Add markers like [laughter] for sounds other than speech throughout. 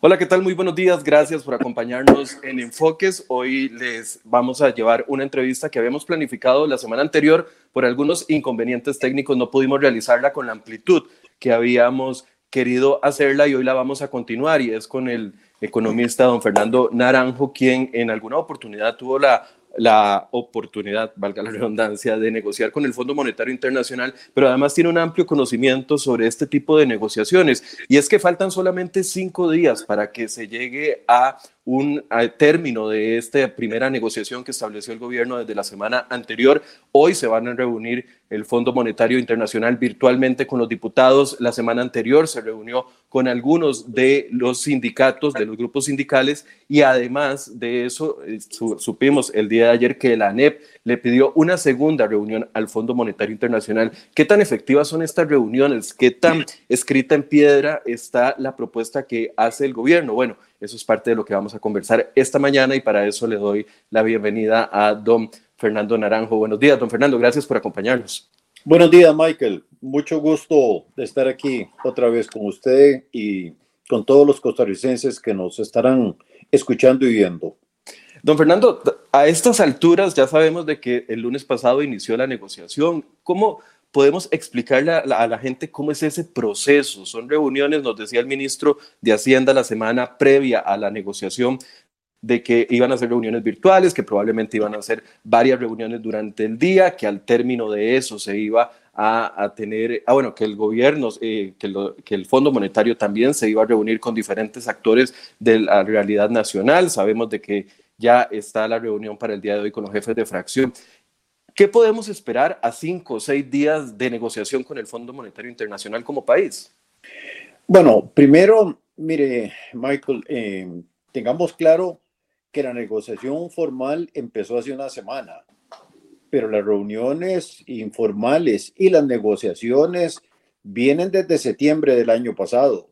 Hola, ¿qué tal? Muy buenos días. Gracias por acompañarnos en Enfoques. Hoy les vamos a llevar una entrevista que habíamos planificado la semana anterior. Por algunos inconvenientes técnicos no pudimos realizarla con la amplitud que habíamos querido hacerla y hoy la vamos a continuar y es con el economista don Fernando Naranjo, quien en alguna oportunidad tuvo la la oportunidad, valga la redundancia, de negociar con el Fondo Monetario Internacional, pero además tiene un amplio conocimiento sobre este tipo de negociaciones. Y es que faltan solamente cinco días para que se llegue a un término de esta primera negociación que estableció el gobierno desde la semana anterior. Hoy se van a reunir el Fondo Monetario Internacional virtualmente con los diputados. La semana anterior se reunió con algunos de los sindicatos, de los grupos sindicales, y además de eso, eh, supimos el día de ayer que la ANEP le pidió una segunda reunión al Fondo Monetario Internacional. ¿Qué tan efectivas son estas reuniones? ¿Qué tan escrita en piedra está la propuesta que hace el gobierno? Bueno, eso es parte de lo que vamos a conversar esta mañana y para eso le doy la bienvenida a don Fernando Naranjo. Buenos días, don Fernando, gracias por acompañarnos. Buenos días, Michael. Mucho gusto de estar aquí otra vez con usted y con todos los costarricenses que nos estarán escuchando y viendo. Don Fernando, a estas alturas ya sabemos de que el lunes pasado inició la negociación. ¿Cómo podemos explicarle a la, gente cómo es ese proceso. Son reuniones, nos decía el ministro de Hacienda la semana previa a la negociación de que iban a ser reuniones virtuales, que probablemente iban a ser varias reuniones durante el día, que al término de eso se iba a, tener, ah, bueno, que el gobierno, eh, que, que, el Fondo Monetario también se iba a reunir con diferentes actores de la realidad nacional. Sabemos de que ya está la reunión para el día de hoy con los jefes de fracción. ¿Qué podemos esperar a cinco o seis días de negociación con el Fondo Monetario Internacional como país? Bueno, primero, mire, Michael, eh, tengamos claro que la negociación formal empezó hace una semana, pero las reuniones informales y las negociaciones vienen desde septiembre del año pasado.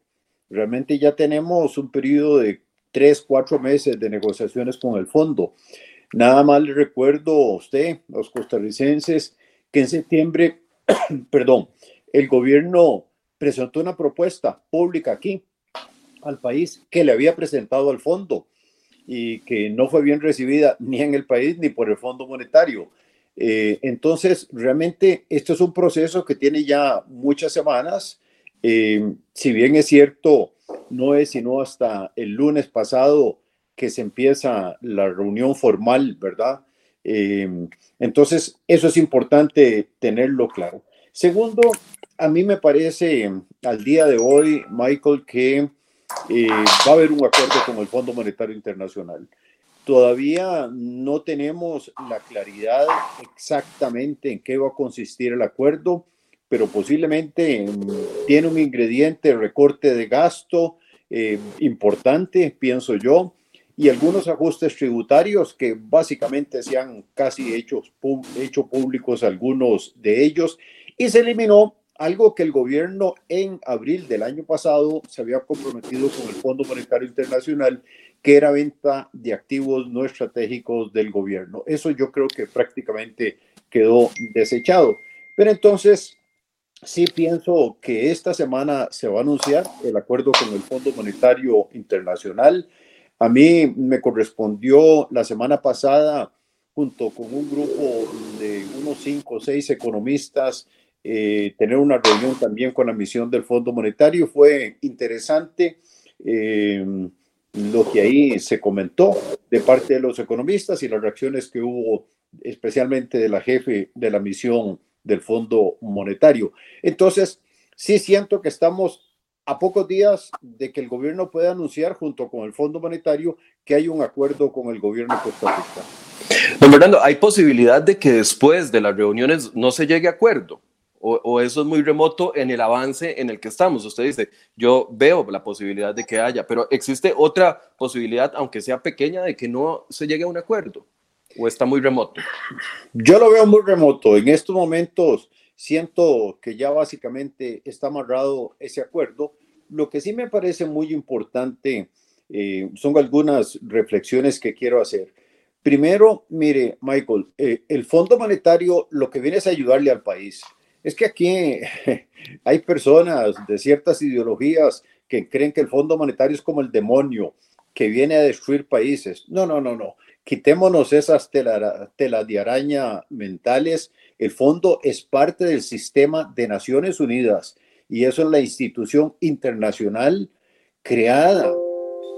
Realmente ya tenemos un periodo de tres, cuatro meses de negociaciones con el fondo. Nada más le recuerdo a usted, los costarricenses, que en septiembre, [clears throat] perdón, el gobierno presentó una propuesta pública aquí al país que le había presentado al fondo y que no fue bien recibida [laughs] ni en el país ni por el Fondo Monetario. Eh, entonces, realmente esto es un proceso que tiene ya muchas semanas. Eh, si bien es cierto, no es sino hasta el lunes pasado que se empieza la reunión formal, ¿verdad? Eh, entonces, eso es importante tenerlo claro. Segundo, a mí me parece al día de hoy, Michael, que eh, va a haber un acuerdo con el Fondo Monetario Internacional. Todavía no tenemos la claridad exactamente en qué va a consistir el acuerdo, pero posiblemente mm, tiene un ingrediente recorte de gasto eh, importante, pienso yo, y algunos ajustes tributarios que básicamente se han casi hecho, hecho públicos algunos de ellos y se eliminó algo que el gobierno en abril del año pasado se había comprometido con el Fondo Monetario Internacional, que era venta de activos no estratégicos del gobierno. Eso yo creo que prácticamente quedó desechado. Pero entonces, sí pienso que esta semana se va a anunciar el acuerdo con el Fondo Monetario Internacional. A mí me correspondió la semana pasada, junto con un grupo de unos cinco o seis economistas, eh, tener una reunión también con la misión del Fondo Monetario. Fue interesante eh, lo que ahí se comentó de parte de los economistas y las reacciones que hubo especialmente de la jefe de la misión del Fondo Monetario. Entonces, sí siento que estamos a pocos días de que el gobierno pueda anunciar junto con el Fondo Monetario que hay un acuerdo con el gobierno de Costa. Don Fernando, ¿hay posibilidad de que después de las reuniones no se llegue a acuerdo? O, eso es muy remoto en el avance en el que estamos. Usted dice, yo veo la posibilidad de que haya, pero existe otra posibilidad, aunque sea pequeña, de que no se llegue a un acuerdo. ¿O está muy remoto? Yo lo veo muy remoto. En estos momentos, siento que ya básicamente está amarrado ese acuerdo. Lo que sí me parece muy importante eh, son algunas reflexiones que quiero hacer. Primero, mire, Michael, eh, el Fondo Monetario lo que viene es ayudarle al país. Es que aquí [laughs] hay personas de ciertas ideologías que creen que el Fondo Monetario es como el demonio que viene a destruir países. No, no, no, no. Quitémonos esas telas de araña mentales. El fondo es parte del sistema de Naciones Unidas y eso es la institución internacional creada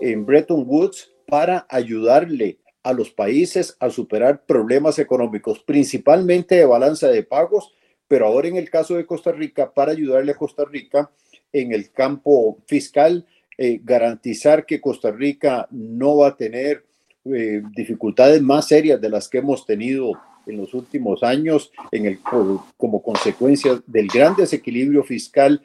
en Bretton Woods para ayudarle a los países a superar problemas económicos, principalmente de balanza de pagos, pero ahora en el caso de Costa Rica, para ayudarle a Costa Rica en el campo fiscal, eh, garantizar que Costa Rica no va a tener eh, dificultades más serias de las que hemos tenido en los últimos años en el, como consecuencia del gran desequilibrio fiscal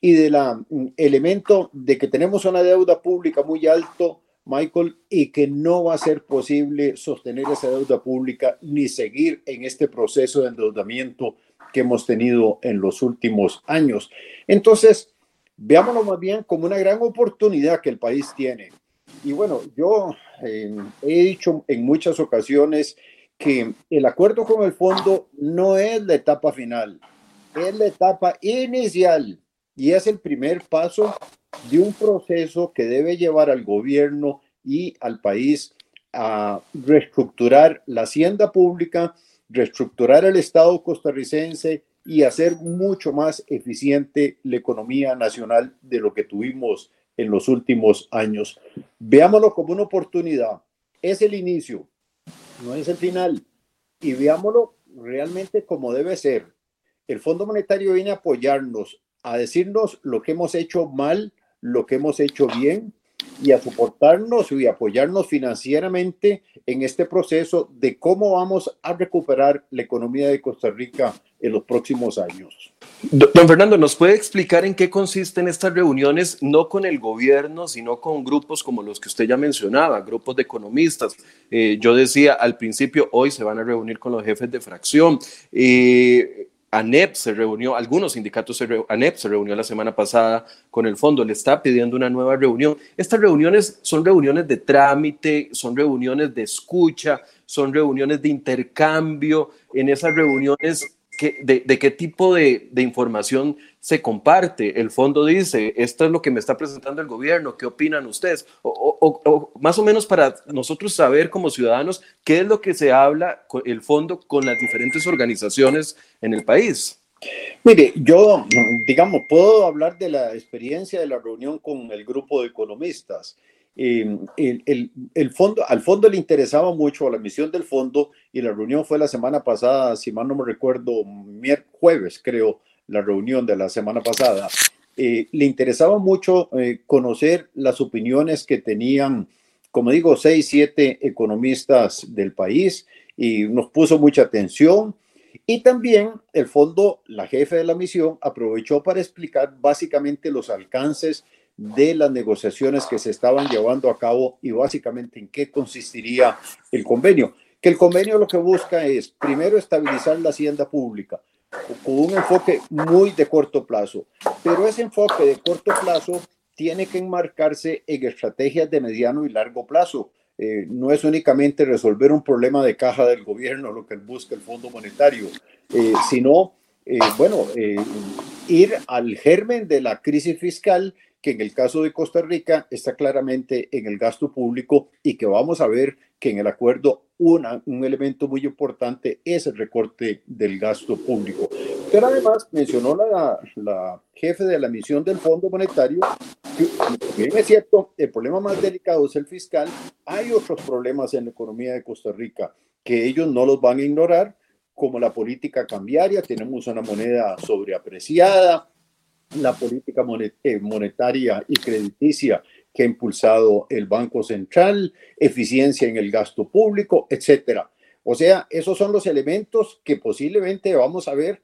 y del mm, elemento de que tenemos una deuda pública muy alto, Michael, y que no va a ser posible sostener esa deuda pública ni seguir en este proceso de endeudamiento que hemos tenido en los últimos años. Entonces, veámoslo más bien como una gran oportunidad que el país tiene. Y bueno, yo eh, he dicho en muchas ocasiones que el acuerdo con el fondo no es la etapa final, es la etapa inicial y es el primer paso de un proceso que debe llevar al gobierno y al país a reestructurar la hacienda pública, reestructurar el Estado costarricense y hacer mucho más eficiente la economía nacional de lo que tuvimos en los últimos años. Veámoslo como una oportunidad. Es el inicio, no es el final. Y veámoslo realmente como debe ser. El Fondo Monetario viene a apoyarnos, a decirnos lo que hemos hecho mal, lo que hemos hecho bien y a soportarnos y apoyarnos financieramente en este proceso de cómo vamos a recuperar la economía de Costa Rica en los próximos años. Don Fernando, ¿nos puede explicar en qué consisten estas reuniones, no con el gobierno, sino con grupos como los que usted ya mencionaba, grupos de economistas? Eh, yo decía al principio, hoy se van a reunir con los jefes de fracción. Eh, ANEP se reunió, algunos sindicatos, se ANEP se reunió la semana pasada con el fondo, le está pidiendo una nueva reunión. Estas reuniones son reuniones de trámite, son reuniones de escucha, son reuniones de intercambio. En esas reuniones de, qué tipo de, información se comparte. El fondo dice, esto es lo que me está presentando el gobierno, ¿qué opinan ustedes? O, más o menos para nosotros saber como ciudadanos qué es lo que se habla con el fondo con las diferentes organizaciones en el país. Mire, yo, digamos, puedo hablar de la experiencia de la reunión con el grupo de economistas. Em, el, fondo, al fondo le interesaba mucho la misión del fondo y la reunión fue la semana pasada, si mal no me recuerdo, jueves creo, la reunión de la semana pasada. Eh, le interesaba mucho eh, conocer las opiniones que tenían, como digo, seis, siete economistas del país y nos puso mucha atención. Y también el fondo, la jefe de la misión, aprovechó para explicar básicamente los alcances de las negociaciones que se estaban llevando a cabo y básicamente en qué consistiría el convenio. Que el convenio lo que busca es, primero, estabilizar la hacienda pública con un enfoque muy de corto plazo, pero ese enfoque de corto plazo tiene que enmarcarse en estrategias de mediano y largo plazo. Eh, no es únicamente resolver un problema de caja del gobierno lo que busca el Fondo Monetario, eh, sino, eh, bueno, ir al germen de la crisis fiscal que en el caso de Costa Rica está claramente en el gasto público y que vamos a ver que en el acuerdo una, un elemento muy importante es el recorte del gasto público. Pero además mencionó la, la jefe de la misión del Fondo Monetario, que bien es cierto, el problema más delicado es el fiscal, hay otros problemas en la economía de Costa Rica que ellos no los van a ignorar, como la política cambiaria, tenemos una moneda sobreapreciada, la política eh, monetaria y crediticia que ha impulsado el Banco Central, eficiencia en el gasto público, etcétera. O sea, esos son los elementos que posiblemente vamos a ver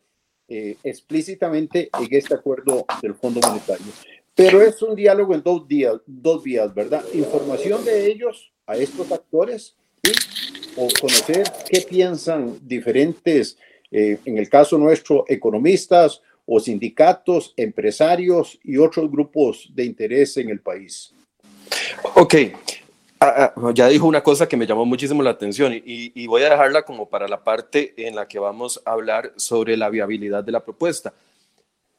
eh, explícitamente en este acuerdo del Fondo Monetario. Pero es un diálogo en dos, días, dos vías, ¿verdad? Información de ellos a estos actores y conocer qué piensan diferentes, eh, en el caso nuestro, economistas o sindicatos, empresarios y otros grupos de interés en el país. Ok, ah, ah, ya dijo una cosa que me llamó muchísimo la atención y, voy a dejarla como para la parte en la que vamos a hablar sobre la viabilidad de la propuesta.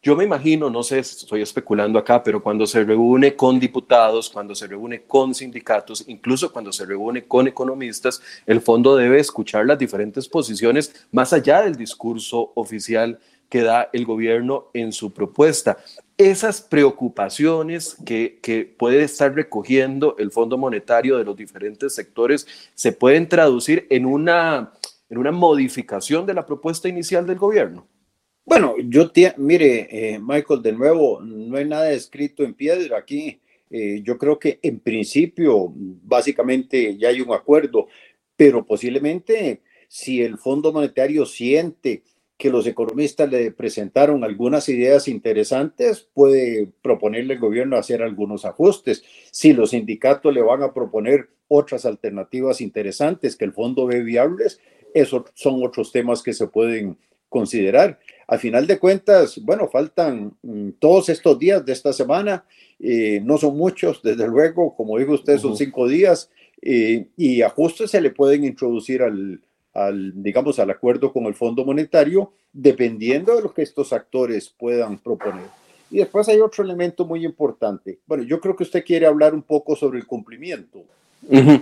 Yo me imagino, no sé, estoy especulando acá, pero cuando se reúne con diputados, cuando se reúne con sindicatos, incluso cuando se reúne con economistas, el fondo debe escuchar las diferentes posiciones más allá del discurso oficial que da el gobierno en su propuesta. Esas preocupaciones que, que, puede estar recogiendo el Fondo Monetario de los diferentes sectores se pueden traducir en una, en una modificación de la propuesta inicial del gobierno. Bueno, yo, mire, eh, Michael, de nuevo, no hay nada escrito en piedra aquí. Eh, yo creo que en principio, básicamente ya hay un acuerdo, pero posiblemente si el Fondo Monetario siente que los economistas le presentaron algunas ideas interesantes, puede proponerle al gobierno hacer algunos ajustes. Si los sindicatos le van a proponer otras alternativas interesantes que el fondo ve viables, esos son otros temas que se pueden considerar. Al final de cuentas, bueno, faltan mm, todos estos días de esta semana, eh, no son muchos, desde luego, como dijo usted, son cinco días, eh, y ajustes se le pueden introducir al, al, digamos, al acuerdo con el Fondo Monetario, dependiendo de lo que estos actores puedan proponer. Y después hay otro elemento muy importante. Bueno, yo creo que usted quiere hablar un poco sobre el cumplimiento.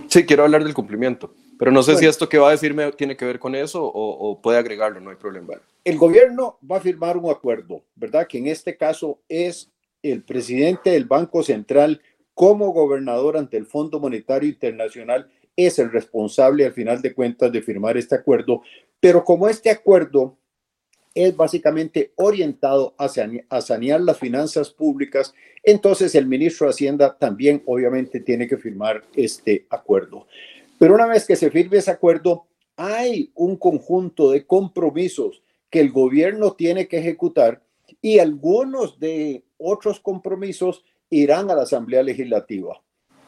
Sí, quiero hablar del cumplimiento. Pero no sé si esto que va a decirme tiene que ver con eso o, puede agregarlo, no hay problema. El gobierno va a firmar un acuerdo, ¿verdad? Que en este caso es el presidente del Banco Central como gobernador ante el Fondo Monetario Internacional es el responsable al final de cuentas de firmar este acuerdo, pero como este acuerdo es básicamente orientado a, sanear las finanzas públicas, entonces el ministro de Hacienda también obviamente tiene que firmar este acuerdo. Pero una vez que se firme ese acuerdo, hay un conjunto de compromisos que el gobierno tiene que ejecutar y algunos de otros compromisos irán a la Asamblea Legislativa.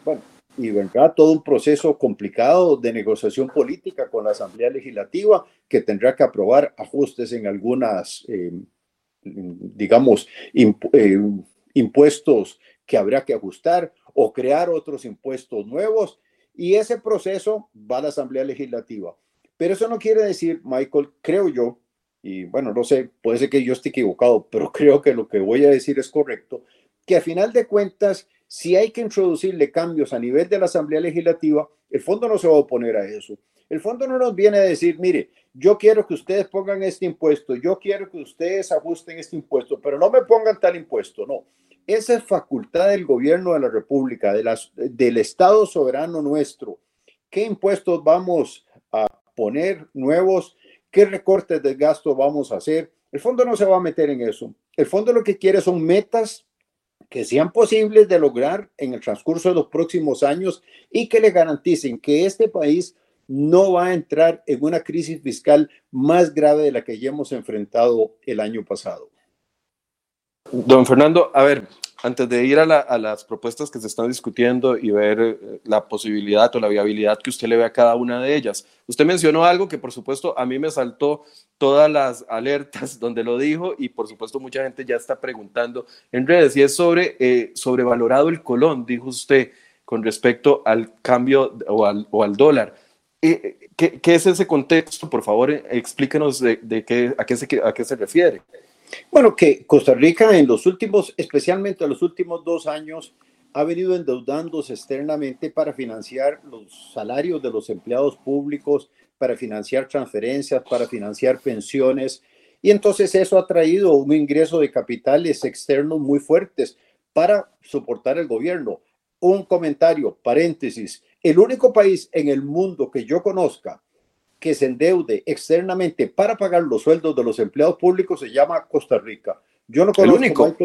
Bueno, y vendrá todo un proceso complicado de negociación política con la Asamblea Legislativa que tendrá que aprobar ajustes en algunas, eh, digamos, eh, impuestos que habrá que ajustar o crear otros impuestos nuevos y ese proceso va a la Asamblea Legislativa. Pero eso no quiere decir, Michael, creo yo, y bueno, no sé, puede ser que yo esté equivocado, pero [laughs] creo que lo que voy a decir es correcto, que a final de cuentas, si hay que introducirle cambios a nivel de la Asamblea Legislativa, el fondo no se va a oponer a eso. El fondo no nos viene a decir, mire, yo quiero que ustedes pongan este impuesto, yo quiero que ustedes ajusten este impuesto, pero no me pongan tal impuesto, no. Esa es facultad del gobierno de la República, del Estado soberano nuestro. ¿Qué impuestos vamos a poner nuevos? ¿Qué recortes de gasto vamos a hacer? El fondo no se va a meter en eso. El fondo lo que quiere son metas que sean posibles de lograr en el transcurso de los próximos años y que le garanticen que este país no va a entrar en una crisis fiscal más grave de la que ya hemos enfrentado el año pasado. Don Fernando, a ver, antes de ir a, las propuestas que se están discutiendo y ver eh, la posibilidad o la viabilidad que usted le ve a cada una de ellas, usted mencionó algo que por supuesto a mí me saltó todas las alertas [laughs] donde lo dijo y por supuesto mucha gente ya está preguntando en redes y es sobre eh, sobrevalorado el colón, dijo usted con respecto al cambio o al, dólar. Eh, ¿qué, es ese contexto? Por favor, explíquenos de, qué, a, qué se, a qué se refiere. Bueno, que Costa Rica en los últimos, especialmente en los últimos dos años, ha venido endeudándose externamente para financiar los salarios de los empleados públicos, para financiar transferencias, para financiar pensiones. Y entonces eso ha traído un ingreso de capitales externos muy fuertes para soportar el gobierno. Un comentario, paréntesis, el único país en el mundo que yo conozca que se endeude externamente para pagar los sueldos de los empleados públicos se llama Costa Rica. Yo no conozco el único,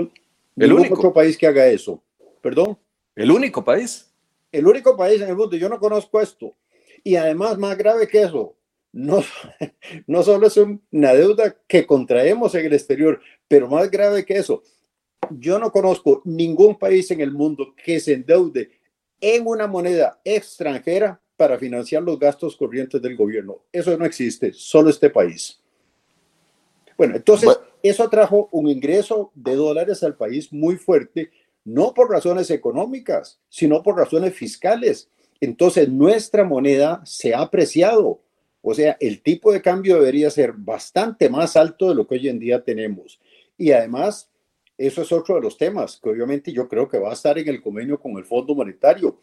el único otro país que haga eso. ¿Perdón? El único país. El único país en el mundo. Yo no conozco esto. Y además, más grave que eso, no, [laughs] no solo es una deuda que contraemos en el exterior, pero más grave que eso, yo no conozco ningún país en el mundo que se endeude en una moneda extranjera para financiar los gastos corrientes del gobierno. Eso no existe, solo este país. Bueno, entonces eso trajo un ingreso de dólares al país muy fuerte, no por razones económicas, sino por razones fiscales. Entonces nuestra moneda se ha apreciado. O sea, el tipo de cambio debería ser bastante más alto de lo que hoy en día tenemos. Y además, eso es otro de los temas que obviamente yo creo que va a estar en el convenio con el Fondo Monetario.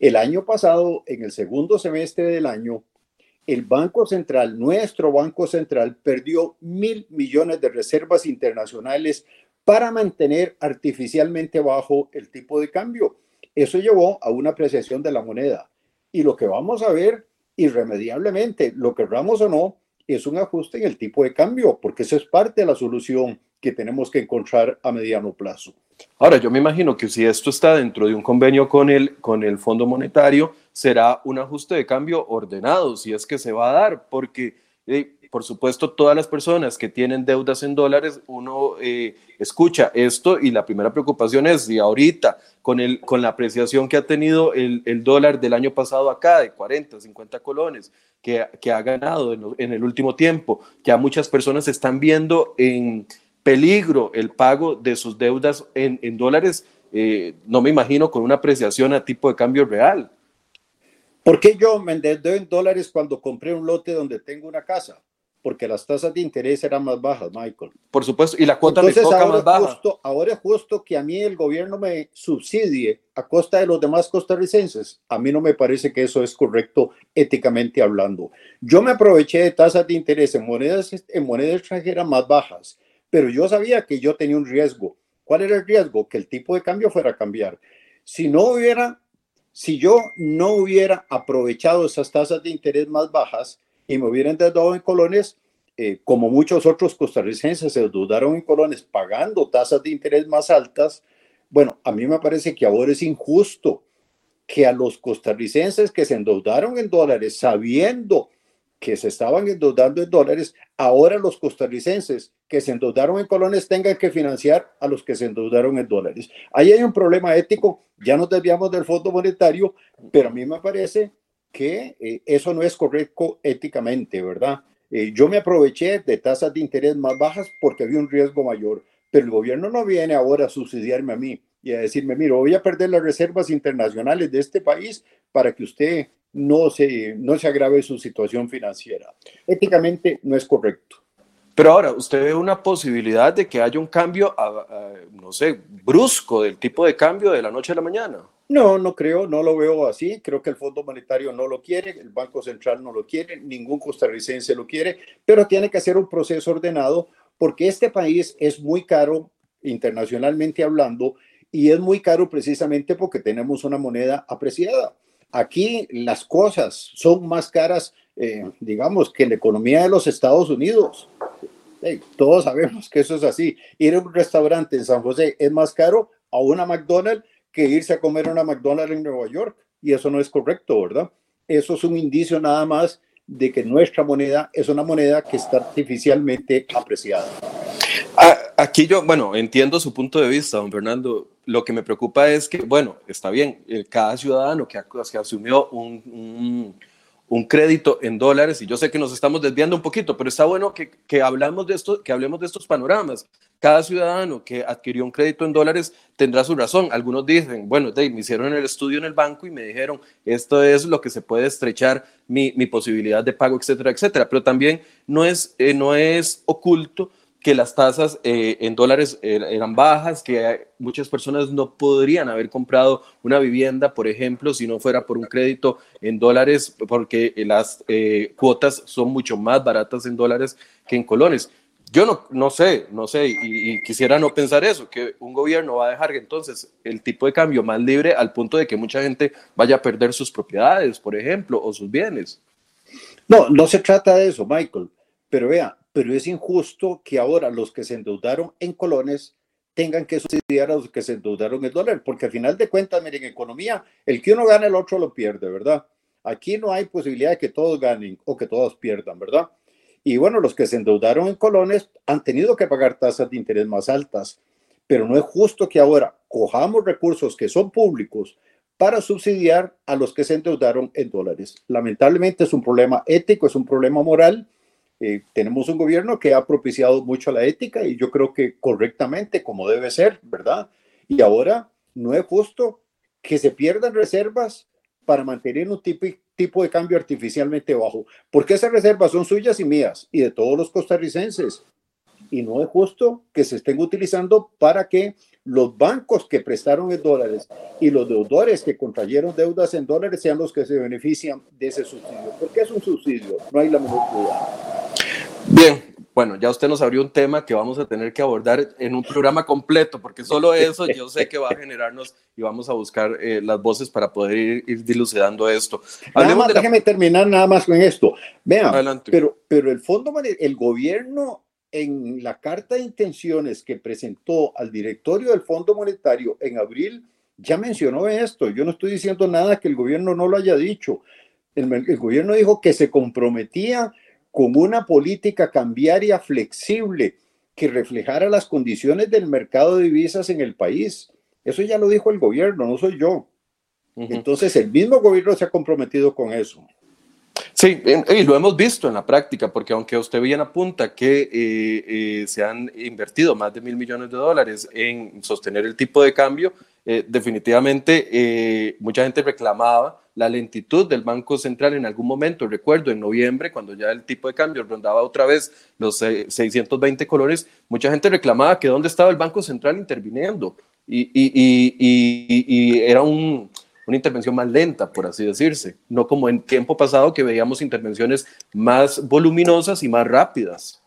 El año pasado, en el segundo semestre del año, el Banco Central, nuestro Banco Central, perdió mil millones de reservas internacionales para mantener artificialmente bajo el tipo de cambio. Eso llevó a una apreciación de la moneda. Y lo que vamos a ver irremediablemente, lo querramos o no, es un ajuste en el tipo de cambio, porque eso es parte de la solución que tenemos que encontrar a mediano plazo. Ahora, yo me imagino que si esto está dentro de un convenio con el, con el Fondo Monetario, será un ajuste de cambio ordenado, si es que se va a dar, porque eh, por supuesto, todas las personas que tienen deudas en dólares, uno eh, escucha esto y la primera preocupación es si ahorita, con, el, con la apreciación que ha tenido el, el dólar del año pasado acá, de 40, 50 colones, que, que ha ganado en, en, el último tiempo, ya muchas personas están viendo en peligro el pago de sus deudas en, en dólares, eh, no me imagino con una apreciación a tipo de cambio real. ¿Por qué yo me endeudé en dólares cuando compré un lote donde tengo una casa? porque las tasas de interés eran más bajas, Michael. Por supuesto, y la cuota de coca más baja. ahora es justo que a mí el gobierno me subsidie a costa de los demás costarricenses. A mí no me parece que eso es correcto éticamente hablando. Yo me aproveché de tasas de interés en monedas, en moneda extranjera más bajas, pero yo sabía que yo tenía un riesgo. ¿Cuál era el riesgo? Que el tipo de cambio fuera a cambiar. Si no hubiera, si yo no hubiera aprovechado esas tasas de interés más bajas, y me hubieran dado en colones, eh, como muchos otros costarricenses se endeudaron en colones pagando tasas de interés más altas, bueno, a mí me parece que ahora es injusto que a los costarricenses que se endeudaron en dólares sabiendo que se estaban endeudando en dólares, ahora los costarricenses que se endeudaron en colones tengan que financiar a los que se endeudaron en dólares. Ahí hay un problema ético, ya nos desviamos del Fondo Monetario, pero a mí me parece que eh, eso no es correcto éticamente, ¿verdad? Eh, yo me aproveché de tasas de interés más bajas porque había un riesgo mayor, pero el gobierno no viene ahora a subsidiarme a mí y a decirme, mira, voy a perder las reservas internacionales de este país para que usted no se, no se agrave su situación financiera. Éticamente no es correcto. Pero ahora, ¿usted ve una posibilidad de que haya un cambio, no sé, brusco del tipo de cambio de la noche a la mañana? No, no creo, no lo veo así. Creo que el Fondo Monetario no lo quiere, el Banco Central no lo quiere, ningún costarricense lo quiere, pero tiene que hacer un proceso ordenado porque este país es muy caro internacionalmente hablando y es muy caro precisamente porque tenemos una moneda apreciada. Aquí las cosas son más caras, eh, digamos, que la economía de los Estados Unidos. todos sabemos que eso es así. Ir a un restaurante en San José es más caro a una McDonald's que irse a comer a una McDonald's en Nueva York. Y eso no es correcto, ¿verdad? Eso es un indicio nada más de que nuestra moneda es una moneda que está artificialmente apreciada. Aquí yo, bueno, entiendo su punto de vista, don Fernando. Lo que me preocupa es que, bueno, está bien, cada ciudadano que, que asumió un un crédito en dólares y yo sé que nos estamos desviando un poquito, pero está bueno que, que, hablamos de esto, que hablemos de estos panoramas. Cada ciudadano que adquirió un crédito en dólares tendrá su razón. Algunos dicen, bueno, me hicieron el estudio en el banco y me dijeron, esto es lo que se puede estrechar mi, mi posibilidad de pago, etcétera, etcétera. Pero también no es, eh, no es oculto que las tasas eh, en dólares er, eran bajas, que muchas personas no podrían haber comprado una vivienda, por ejemplo, si no fuera por un crédito en dólares, porque las eh, cuotas son mucho más baratas en dólares que en colones. Yo no, no sé, no sé, y, y, quisiera no pensar eso, que un gobierno va a dejar entonces el tipo de cambio más libre al punto de que mucha gente vaya a perder sus propiedades, por ejemplo, o sus bienes. No, no se trata de eso, Michael, pero vea, pero es injusto que ahora los que se endeudaron en colones tengan que subsidiar a los que se endeudaron en dólar, porque al final de cuentas, miren, en economía, el que uno gana, el otro lo pierde, ¿verdad? Aquí no hay posibilidad de que todos ganen o que todos pierdan, ¿verdad? Y bueno, los que se endeudaron en colones han tenido que pagar tasas de interés más altas, pero no es justo que ahora cojamos recursos que son públicos para subsidiar a los que se endeudaron en dólares. Lamentablemente es un problema ético, es un problema moral eh, tenemos un gobierno que ha propiciado mucho la ética y yo creo que correctamente, como debe ser, ¿verdad? Y ahora no es justo que se pierdan reservas para mantener un tipo, tipo de cambio artificialmente bajo, porque esas reservas son suyas y mías y de todos los costarricenses. y no es justo que se estén utilizando para que los bancos que prestaron en dólares y los deudores que contrayeron deudas en dólares sean los que se benefician de ese subsidio. Porque es un subsidio, no hay la menor duda. Bien, bueno, ya usted nos abrió un tema que vamos a tener que abordar en un programa completo, porque solo eso yo sé que va a generarnos y vamos a buscar eh, las voces para poder ir, dilucidando esto. Nada más, déjeme terminar nada más con esto. Vean, pero, pero el fondo, el gobierno en la carta de intenciones que presentó al directorio del Fondo Monetario en abril, ya mencionó esto. Yo no estoy diciendo nada que el gobierno no lo haya dicho. El, el gobierno dijo que se comprometía con una política cambiaria flexible que reflejara las condiciones del mercado de divisas en el país. Eso ya lo dijo el gobierno, no soy yo. Entonces, el mismo gobierno se ha comprometido con eso. Sí, y lo hemos visto en la práctica, porque aunque usted bien apunta que eh, eh, se han invertido más de mil millones de dólares en sostener el tipo de cambio, eh, definitivamente mucha gente reclamaba la lentitud del Banco Central en algún momento. Recuerdo en noviembre, cuando ya el tipo de cambio rondaba otra vez los 620 colores, mucha gente reclamaba que dónde estaba el Banco Central interviniendo. y, y era un, una intervención más lenta, por así decirse, no como en tiempo pasado que veíamos intervenciones más voluminosas y más rápidas.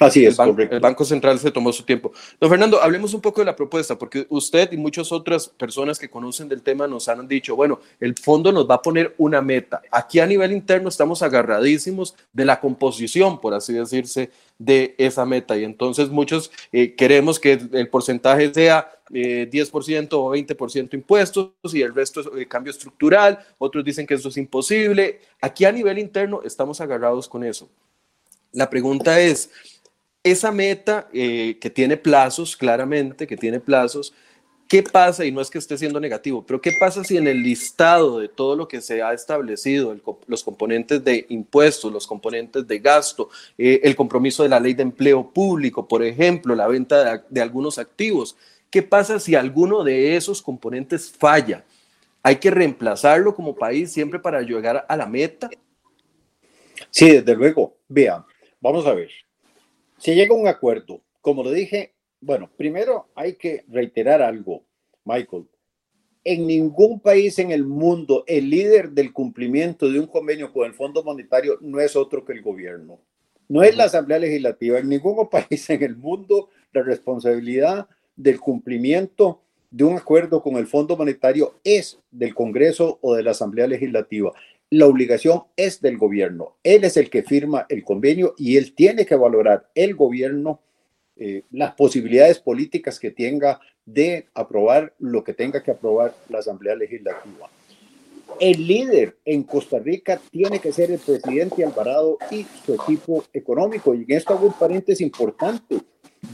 Así es. El, Banco Central se tomó su tiempo. Don Fernando, hablemos un poco de la propuesta, porque usted y muchas otras personas que conocen del tema nos han dicho, bueno, el fondo nos va a poner una meta. Aquí a nivel interno estamos agarradísimos de la composición, por así decirse, de esa meta. Y entonces muchos eh, queremos que el porcentaje sea 10% eh, o 20% impuestos y el resto es eh, cambio estructural. Otros dicen que eso es imposible. Aquí a nivel interno estamos agarrados con eso. La pregunta es, esa meta eh, que tiene plazos, claramente, que tiene plazos, ¿qué pasa? Y no es que esté siendo negativo, pero ¿qué pasa si en el listado de todo lo que se ha establecido, los componentes de impuestos, los componentes de gasto, eh, el compromiso de la ley de empleo público, por ejemplo, la venta de, algunos activos, ¿qué pasa si alguno de esos componentes falla? ¿Hay que reemplazarlo como país siempre para llegar a la meta? Sí, desde luego. Vean, Vamos a ver. Si llega un acuerdo, como lo dije, bueno, primero hay que reiterar algo, Michael. En ningún país en el mundo el líder del cumplimiento de un convenio con el Fondo Monetario no es otro que el gobierno. No es la Asamblea Legislativa. En ningún [laughs] país en el mundo la responsabilidad del cumplimiento de un acuerdo con el Fondo Monetario es del Congreso o de la Asamblea Legislativa la obligación es del gobierno. Él es el que firma el convenio y él tiene que valorar el gobierno eh, las posibilidades políticas que tenga de aprobar lo que tenga que aprobar la Asamblea Legislativa. El líder en Costa Rica tiene que ser el presidente Alvarado y su equipo económico. Y en esto hago un paréntesis importante.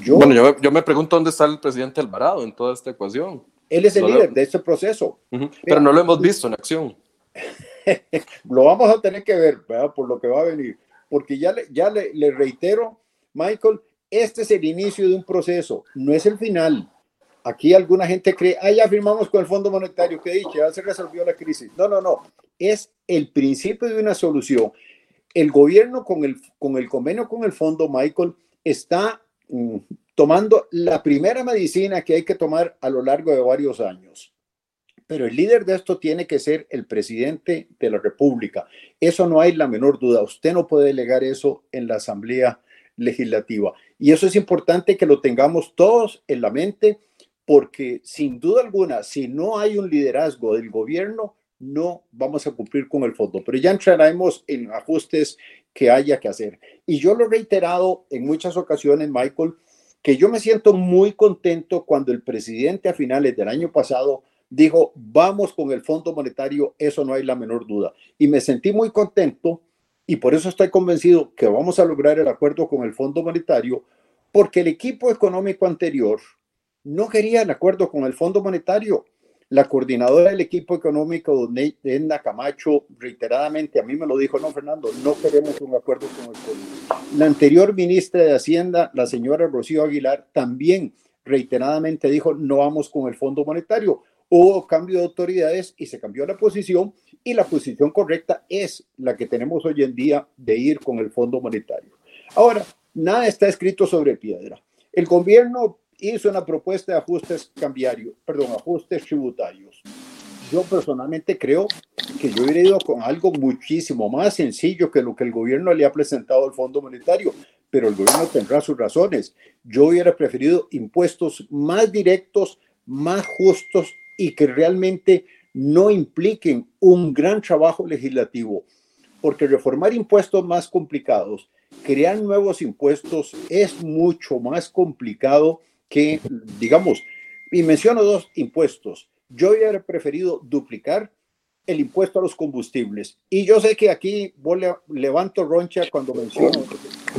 Yo, bueno, yo, me pregunto dónde está el presidente Alvarado en toda esta ecuación. Él es el líder de este proceso. Pero no lo hemos visto en acción. [laughs] [laughs] lo vamos a tener que ver, Por lo que va a venir. Porque ya, le, ya le, reitero, Michael, este es el inicio de un proceso, no es el final. Aquí alguna gente cree, ah, ya firmamos con el Fondo Monetario, que dicho, ya se resolvió la crisis. No, no, no, es el principio de una solución. El gobierno con el, con el convenio con el fondo, Michael, está mm, tomando la primera medicina que hay que tomar a lo largo de varios años. Pero el líder de esto tiene que ser el presidente de la República. Eso no hay la menor duda. Usted no puede delegar eso en la Asamblea Legislativa. Y eso es importante que lo tengamos todos en la mente, porque sin duda alguna, si no hay un liderazgo del gobierno, no vamos a cumplir con el fondo. Pero ya entraremos en ajustes que haya que hacer. Y yo lo he reiterado en muchas ocasiones, Michael, que yo me siento muy contento cuando el presidente a finales del año pasado dijo, vamos con el Fondo Monetario, eso no hay la menor duda. Y me sentí muy contento y por eso estoy convencido que vamos a lograr el acuerdo con el Fondo Monetario, porque el equipo económico anterior no quería el acuerdo con el Fondo Monetario. La coordinadora del equipo económico, Edna Camacho, reiteradamente a mí me lo dijo, no, Fernando, no queremos un acuerdo con el Fondo. La anterior ministra de Hacienda, la señora Rocío Aguilar, también reiteradamente dijo, no vamos con el Fondo Monetario hubo cambio de autoridades y se cambió la posición y la posición correcta es la que tenemos hoy en día de ir con el Fondo Monetario. Ahora, nada está escrito sobre piedra. El gobierno hizo una propuesta de ajustes cambiarios, perdón, ajustes tributarios. Yo personalmente creo que yo hubiera ido con algo muchísimo más sencillo que lo que el gobierno le ha presentado al Fondo Monetario, pero el gobierno tendrá sus razones. Yo hubiera preferido impuestos más directos, más justos y que realmente no impliquen un gran trabajo legislativo, porque reformar impuestos más complicados, crear nuevos impuestos es mucho más complicado que, digamos, y menciono dos impuestos. Yo hubiera preferido duplicar el impuesto a los combustibles. Y yo sé que aquí levanto roncha cuando menciono.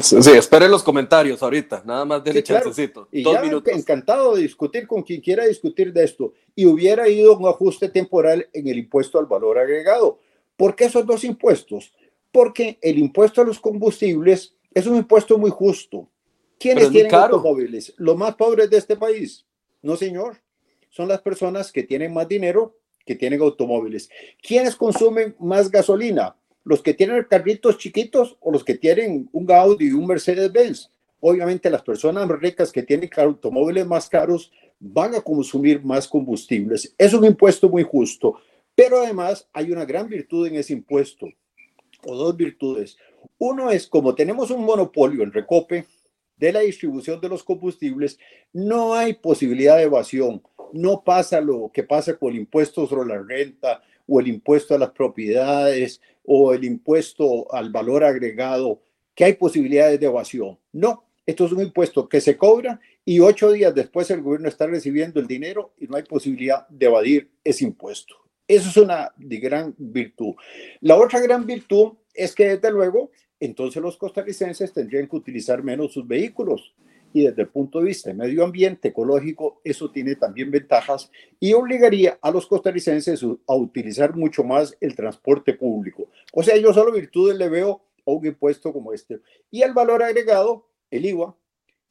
Sí, espere los comentarios ahorita, nada más de sí, chancecito. Y dos minutos. encantado de discutir con quien quiera discutir de esto. Y hubiera ido un ajuste temporal en el impuesto al valor agregado. ¿Por qué esos dos impuestos? Porque el impuesto a los combustibles es un impuesto muy justo. ¿Quiénes tienen automóviles? Los más pobres de este país. No, señor. Son las personas que tienen más dinero que tienen automóviles. ¿Quiénes consumen más gasolina? ¿Los que tienen carritos chiquitos o los que tienen un Audi y un Mercedes-Benz? Obviamente las personas ricas que tienen automóviles más caros van a consumir más combustibles. Es un impuesto muy justo, pero además hay una gran virtud en ese impuesto, o dos virtudes. Uno es, como tenemos un monopolio en Recope de la distribución de los combustibles, no hay posibilidad de evasión no pasa lo que pasa con el impuesto sobre la renta o el impuesto a las propiedades o el impuesto al valor agregado, que hay posibilidades de evasión. No, esto es un impuesto que se cobra y ocho días después el gobierno está recibiendo el dinero y no hay posibilidad de evadir ese impuesto. Eso es una gran virtud. La otra gran virtud es que desde luego, entonces los costarricenses tendrían que utilizar menos sus vehículos y desde el punto de vista de medio ambiente ecológico, eso tiene también ventajas y obligaría a los costarricenses a utilizar mucho más el transporte público. O sea, yo solo virtudes le veo a un impuesto como este. Y el valor agregado, el IVA,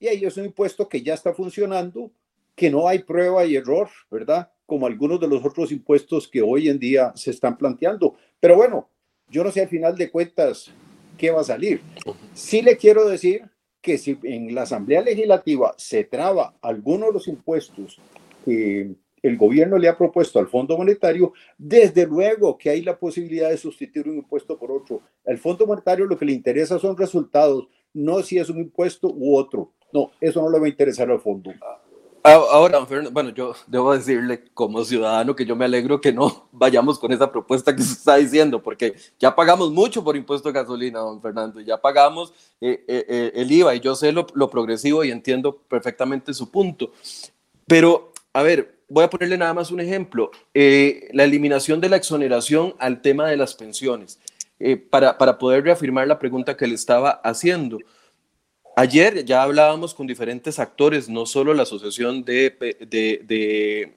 y ahí es un impuesto que ya está funcionando, que no hay prueba y error, ¿verdad? Como algunos de los otros impuestos que hoy en día se están planteando. Pero bueno, yo no sé al final de cuentas qué va a salir. Sí le quiero decir que si en la Asamblea Legislativa se traba alguno de los impuestos que el gobierno le ha propuesto al Fondo Monetario, desde luego que hay la posibilidad de sustituir un impuesto por otro. Al Fondo Monetario lo que le interesa son resultados, no si es un impuesto u otro. No, eso no le va a interesar al fondo. Ahora, bueno, yo debo decirle como ciudadano que yo me alegro que no [laughs] vayamos con esa propuesta que se está diciendo, porque ya pagamos mucho por impuesto de gasolina, don Fernando, ya pagamos eh, eh, eh, el IVA y yo sé lo, progresivo y entiendo perfectamente su punto. Pero, a ver, voy a ponerle nada más un ejemplo, la eliminación de la exoneración al tema de las pensiones, para, para poder reafirmar la pregunta que le estaba haciendo. Ayer ya hablábamos con diferentes actores, no solo la Asociación de,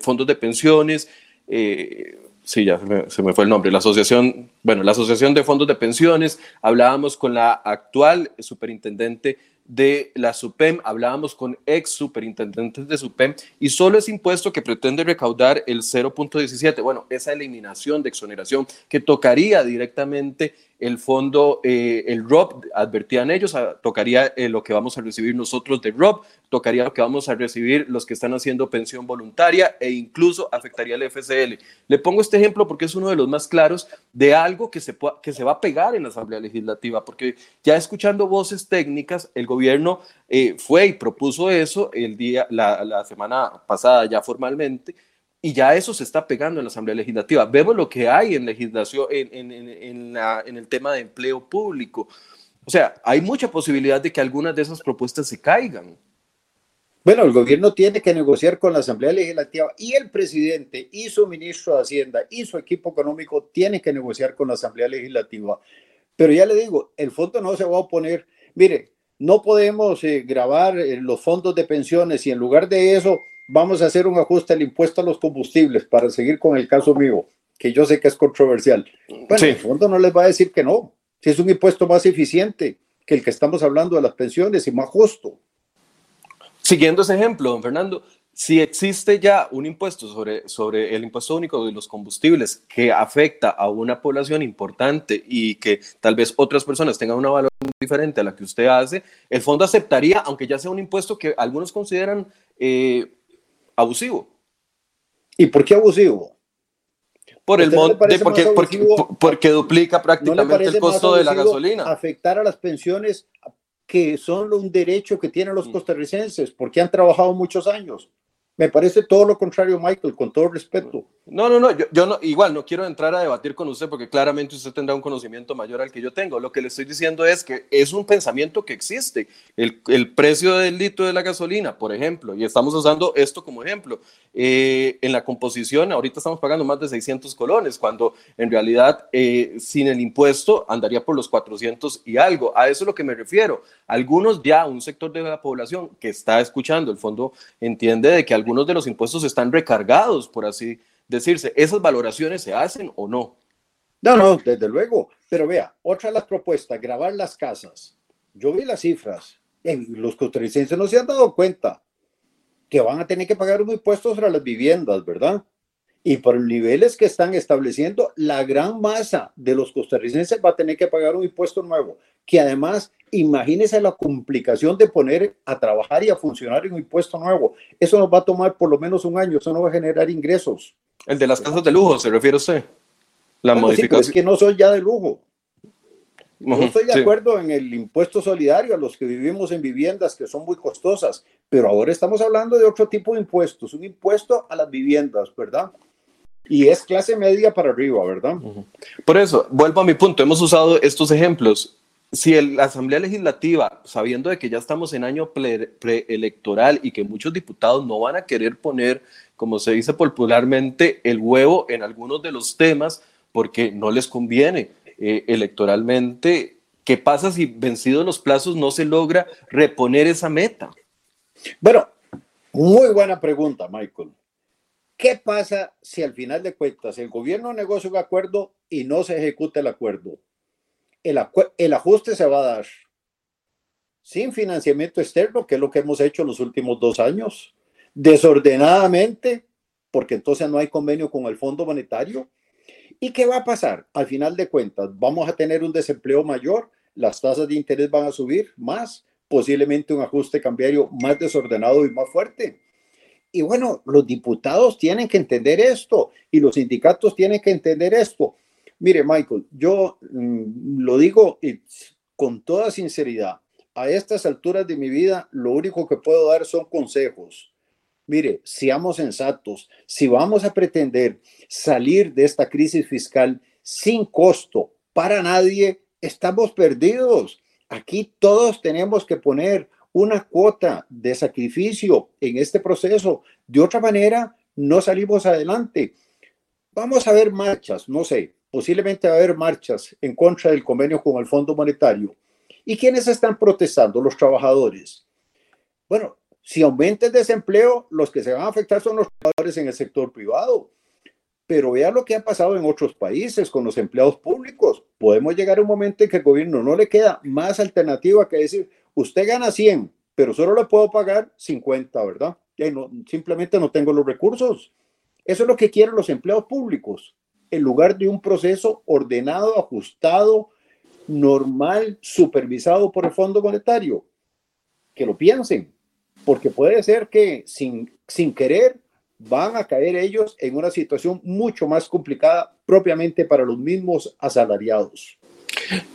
Fondos de Pensiones, eh, sí, ya se me, fue el nombre, la Asociación, bueno, la Asociación de Fondos de Pensiones, hablábamos con la actual superintendente de la SUPEM, hablábamos con ex superintendentes de SUPEM y solo ese impuesto que pretende recaudar el 0.17, bueno, esa eliminación de exoneración que tocaría directamente el fondo, eh, el ROB, advertían ellos, ah, tocaría eh, lo que vamos a recibir nosotros de ROB, tocaría lo que vamos a recibir los que están haciendo pensión voluntaria e incluso afectaría al FCL. Le pongo este ejemplo porque es uno de los más claros de algo que se, que se va a pegar en la Asamblea Legislativa, porque ya escuchando voces técnicas, el gobierno eh, fue y propuso eso el día, la semana pasada ya formalmente, y ya eso se está pegando en la Asamblea Legislativa. Vemos lo que hay en legislación, en, en, en, la, en, el tema de empleo público. O sea, hay mucha posibilidad de que algunas de esas propuestas se caigan. Bueno, el gobierno tiene que negociar con la Asamblea Legislativa y el presidente y su ministro de Hacienda y su equipo económico tienen que negociar con la Asamblea Legislativa. Pero ya le digo, el fondo no se va a oponer. Mire, no podemos eh, grabar eh, los fondos de pensiones y en lugar de eso vamos a hacer un ajuste al impuesto a los combustibles para seguir con el caso mío, que yo sé que es controversial. Bueno, el fondo no les va a decir que no, si es un impuesto más eficiente que el que estamos hablando de las pensiones y más justo. Siguiendo ese ejemplo, don Fernando, si existe ya un impuesto sobre, sobre el impuesto único de los combustibles que afecta a una población importante y que tal vez otras personas tengan una valoración diferente a la que usted hace, el fondo aceptaría, aunque ya sea un impuesto que algunos consideran eh, abusivo. ¿Y por qué abusivo? Por el monte, porque, porque, porque, duplica prácticamente el costo de la gasolina. Afectar a las pensiones que son un derecho que tienen los mm. costarricenses porque han trabajado muchos años. Me parece todo lo contrario, Michael, con todo respeto. No, no, no, yo, yo, no, igual no quiero entrar a debatir con usted porque claramente usted tendrá un conocimiento mayor al que yo tengo. Lo que le estoy diciendo es que es un pensamiento que existe. El, precio del litro de la gasolina, por ejemplo, y estamos usando esto como ejemplo, eh, en la composición ahorita estamos pagando más de 600 colones, cuando en realidad eh, sin el impuesto andaría por los 400 y algo. A eso es lo que me refiero. Algunos ya, un sector de la población que está escuchando el fondo entiende de que algunos de los impuestos están recargados, por así decirse. ¿Esas valoraciones se hacen o no? No, no, desde luego. Pero vea, otra de las propuestas, grabar las casas. Yo vi las cifras. los costarricenses no se han dado cuenta que van a tener que pagar un impuesto sobre las viviendas, ¿verdad? Y por los niveles que están estableciendo, la gran masa de los costarricenses va a tener que pagar un impuesto nuevo, que además, imagínese la complicación de poner a trabajar y a funcionar un impuesto nuevo. Eso nos va a tomar por lo menos un año, eso no va a generar ingresos. El de las casas de lujo, ¿se refiere usted? La modificación. es que no soy ya de lujo. No estoy de acuerdo en el impuesto solidario a los que vivimos en viviendas que son muy costosas, pero ahora estamos hablando de otro tipo de impuestos, un impuesto a las viviendas, ¿verdad? Y es clase media para arriba, ¿verdad? Por eso, vuelvo a mi punto, hemos usado estos ejemplos. Si la Asamblea Legislativa, sabiendo de que ya estamos en año preelectoral y que muchos diputados no van a querer poner, como se dice popularmente, el huevo en algunos de los temas porque no les conviene eh, electoralmente, ¿qué pasa si vencidos los plazos no se logra reponer esa meta? Bueno, muy buena pregunta, Michael. ¿Qué pasa si al final de cuentas el gobierno negocia un acuerdo y no se ejecuta el acuerdo? El, el ajuste se va a dar sin financiamiento externo, que es lo que hemos hecho los últimos dos años, desordenadamente, porque entonces no hay convenio con el Fondo Monetario. ¿Y qué va a pasar? Al final de cuentas, vamos a tener un desempleo mayor, las tasas de interés van a subir más, posiblemente un ajuste cambiario más desordenado y más fuerte. Y bueno, los diputados tienen que entender esto y los sindicatos tienen que entender esto. Mire, Michael, yo mm, lo digo con toda sinceridad. A estas alturas de mi vida, lo único que puedo dar son consejos. Mire, seamos sensatos. Si vamos a pretender salir de esta crisis fiscal sin costo para nadie, estamos perdidos. Aquí todos tenemos que poner una cuota de sacrificio en este proceso. De otra manera, no salimos adelante. Vamos a ver marchas, no sé, posiblemente va a haber marchas en contra del convenio con el Fondo Monetario. ¿Y quiénes están protestando? Los trabajadores. Bueno, si aumenta el desempleo, los que se van a afectar son los trabajadores en el sector privado. Pero vea lo que ha pasado en otros países con los empleados públicos. Podemos llegar a un momento en que el gobierno no le queda más alternativa que decir, usted gana 100, pero solo le puedo pagar 50, ¿verdad? No, simplemente no tengo los recursos. Eso es lo que quieren los empleados públicos, en lugar de un proceso ordenado, ajustado, normal, supervisado por el Fondo Monetario. Que lo piensen, porque puede ser que sin, sin querer van a caer ellos en una situación mucho más complicada propiamente para los mismos asalariados.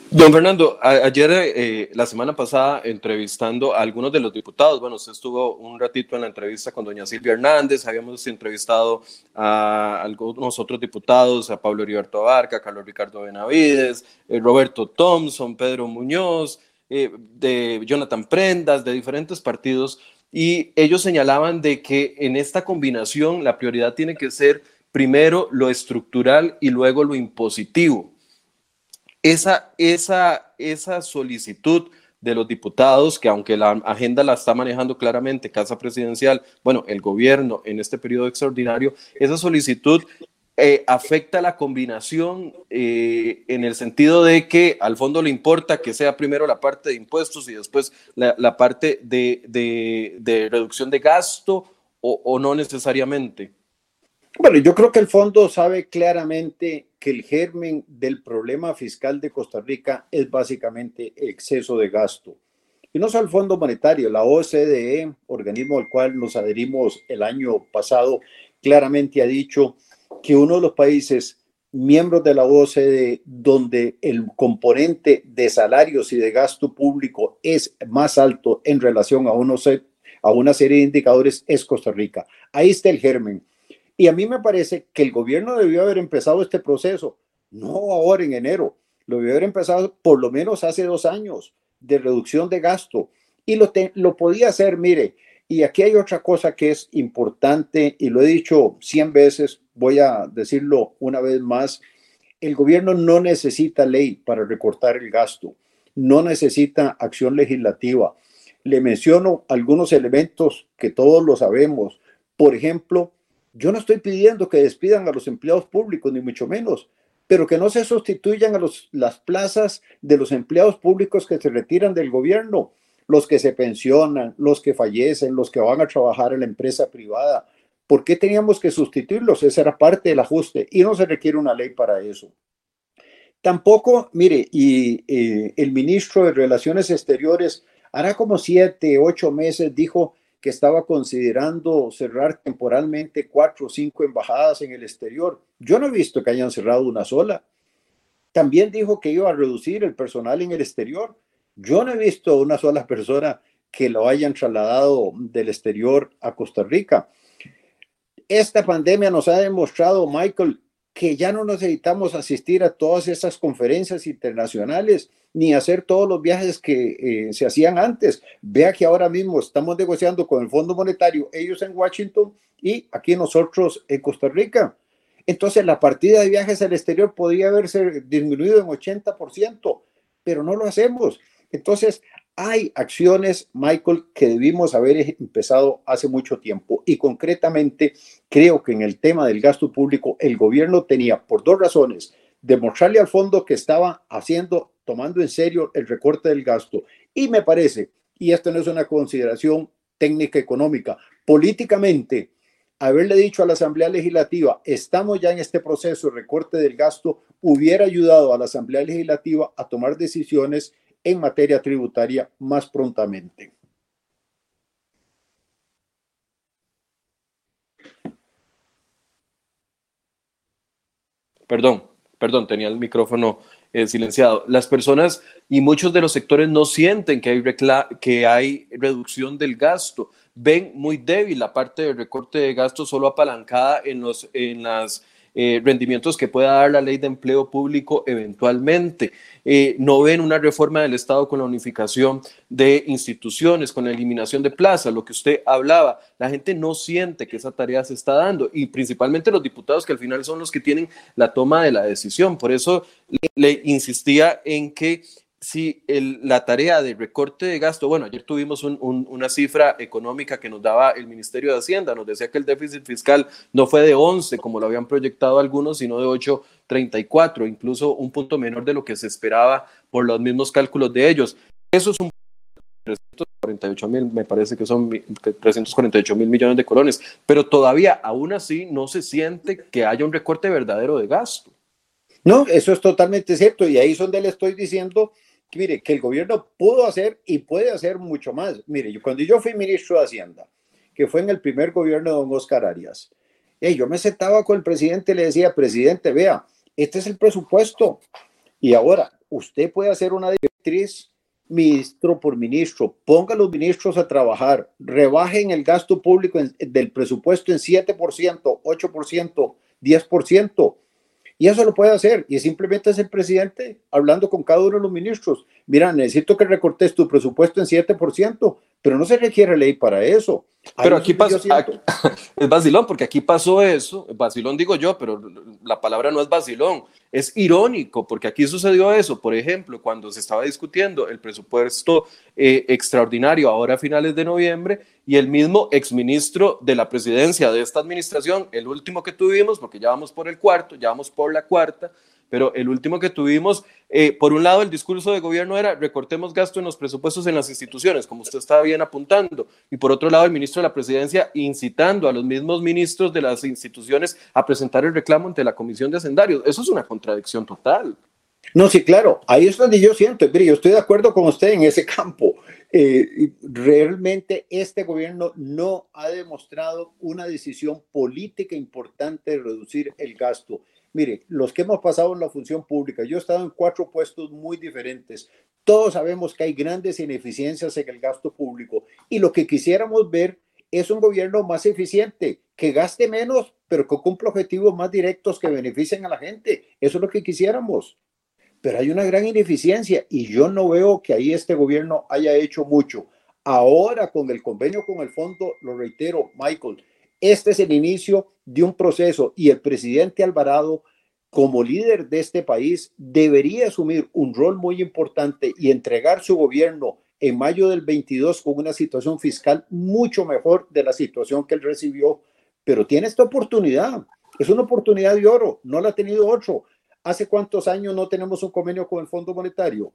Don Fernando, ayer, eh, la semana pasada, entrevistando a algunos de los diputados, bueno, usted estuvo un ratito en la entrevista con doña Silvia Hernández, habíamos entrevistado a algunos otros diputados, a Pablo Heriberto Abarca, Carlos Ricardo Benavides, eh, Roberto Thompson, Pedro Muñoz, eh, de Jonathan Prendas, de diferentes partidos, y ellos señalaban de que en esta combinación la prioridad tiene que ser primero lo estructural y luego lo impositivo. Esa, esa, esa solicitud de los diputados, que aunque la agenda la está manejando claramente Casa Presidencial, bueno, el gobierno en este periodo extraordinario, esa solicitud eh, afecta la combinación eh, en el sentido de que al fondo le importa que sea primero la parte de impuestos y después la, parte de, de, reducción de gasto o, no necesariamente? Bueno, yo creo que el fondo sabe claramente que el germen del problema fiscal de Costa Rica es básicamente exceso de gasto. Y no solo el Fondo Monetario, la OCDE, organismo al cual nos adherimos el año pasado, claramente ha dicho que uno de los países miembros de la OCDE donde el componente de salarios y de gasto público es más alto en relación a, unos, a una serie de indicadores es Costa Rica. Ahí está el germen. Y a mí me parece que el gobierno debió haber empezado este proceso, no ahora en enero, lo debió haber empezado por lo menos hace dos años de reducción de gasto. Y lo, lo podía hacer, mire, y aquí hay otra cosa que es importante y lo he dicho 100 veces, voy a decirlo una vez más, el gobierno no necesita ley para recortar el gasto, no necesita acción legislativa. Le menciono algunos elementos que todos lo sabemos. Por ejemplo, yo no estoy pidiendo que despidan a los empleados públicos, ni mucho menos, pero que no se sustituyan a los, las plazas de los empleados públicos que se retiran del gobierno los que se pensionan, los que fallecen, los que van a trabajar en la empresa privada. ¿Por qué teníamos que sustituirlos? Esa era parte del ajuste y no se requiere una ley para eso. Tampoco, mire, y el ministro de Relaciones Exteriores hará como siete, ocho meses dijo que estaba considerando cerrar temporalmente cuatro o cinco embajadas en el exterior. Yo no he visto que hayan cerrado una sola. También dijo que iba a reducir el personal en el exterior. Yo no he visto una sola persona que lo hayan trasladado del exterior a Costa Rica. Esta pandemia nos ha demostrado, Michael, que ya no necesitamos asistir a todas esas conferencias internacionales ni hacer todos los viajes que eh, se hacían antes. Vea que ahora mismo estamos negociando con el Fondo Monetario, ellos en Washington y aquí nosotros en Costa Rica. Entonces la partida de viajes al exterior podría haberse disminuido en 80%, pero no lo hacemos. Entonces, hay acciones, Michael, que debimos haber empezado hace mucho tiempo. Y concretamente creo que en el tema del gasto público el gobierno tenía, por dos razones, demostrarle al fondo que estaba haciendo, tomando en serio el recorte del gasto. Y me parece, y esto no es una consideración técnica económica, políticamente, haberle dicho a la Asamblea Legislativa, estamos ya en este proceso de recorte del gasto, hubiera ayudado a la Asamblea Legislativa a tomar decisiones en materia tributaria más prontamente. Perdón, perdón, tenía el micrófono eh, silenciado. Las personas y muchos de los sectores no sienten que hay, que hay reducción del gasto. Ven muy débil la parte del recorte de gasto solo apalancada en, los, en las eh, rendimientos que pueda dar la ley de empleo público eventualmente. Eh, no ven una reforma del Estado con la unificación de instituciones, con la eliminación de plazas, lo que usted hablaba. La gente no siente que esa tarea se está dando y principalmente los diputados que al final son los que tienen la toma de la decisión. Por eso le insistía en que si la tarea de recorte de gasto, bueno, ayer tuvimos una cifra económica que nos daba el Ministerio de Hacienda, nos decía que el déficit fiscal no fue de 11, como lo habían proyectado algunos, sino de 8,34, incluso un punto menor de lo que se esperaba por los mismos cálculos de ellos. Eso es un 348 mil, me parece que son 348 mil millones de colones, pero todavía, aún así, no se siente que haya un recorte verdadero de gasto. No, eso es totalmente cierto y ahí es donde le estoy diciendo mire, que el gobierno pudo hacer y puede hacer mucho más. Mire, yo, cuando yo fui ministro de Hacienda, que fue en el primer gobierno de don Oscar Arias, yo me sentaba con el presidente y le decía, presidente, vea, este es el presupuesto. Y ahora, usted puede hacer una directriz ministro por ministro, ponga a los ministros a trabajar, rebajen el gasto público del presupuesto en 7%, 8%, 10%. Y eso lo puede hacer. Y simplemente es el presidente hablando con cada uno de los ministros. Mira, necesito que recortes tu presupuesto en 7%, pero no se requiere ley para eso. Pero aquí pasó, [laughs] es vacilón, porque aquí pasó eso, vacilón digo yo, pero la palabra no es vacilón, es irónico, porque aquí sucedió eso, por ejemplo, cuando se estaba discutiendo el presupuesto eh, extraordinario ahora a finales de noviembre, y el mismo exministro de la presidencia de esta administración, el último que tuvimos, porque ya vamos por el cuarto, ya vamos por la cuarta, pero el último que tuvimos, eh, por un lado el discurso de gobierno era recortemos gasto en los presupuestos en las instituciones, como usted estaba bien apuntando, y por otro lado el ministro de la presidencia incitando a los mismos ministros de las instituciones a presentar el reclamo ante la comisión de hacendarios. Eso es una contradicción total. No, sí, claro, ahí es donde yo siento, mire, yo estoy de acuerdo con usted en ese campo. Eh, realmente este gobierno no ha demostrado una decisión política importante de reducir el gasto. Mire, los que hemos pasado en la función pública, yo he estado en cuatro puestos muy diferentes. Todos sabemos que hay grandes ineficiencias en el gasto público y lo que quisiéramos ver es un gobierno más eficiente, que gaste menos, pero que cumpla objetivos más directos que beneficien a la gente. Eso es lo que quisiéramos pero hay una gran ineficiencia y yo no veo que ahí este gobierno haya hecho mucho. Ahora con el convenio con el fondo, lo reitero, Michael, este es el inicio de un proceso y el presidente Alvarado, como líder de este país, debería asumir un rol muy importante y entregar su gobierno en mayo del 22 con una situación fiscal mucho mejor de la situación que él recibió. Pero tiene esta oportunidad. Es una oportunidad de oro. No la ha tenido otro. ¿Hace cuántos años no tenemos un convenio con el Fondo Monetario?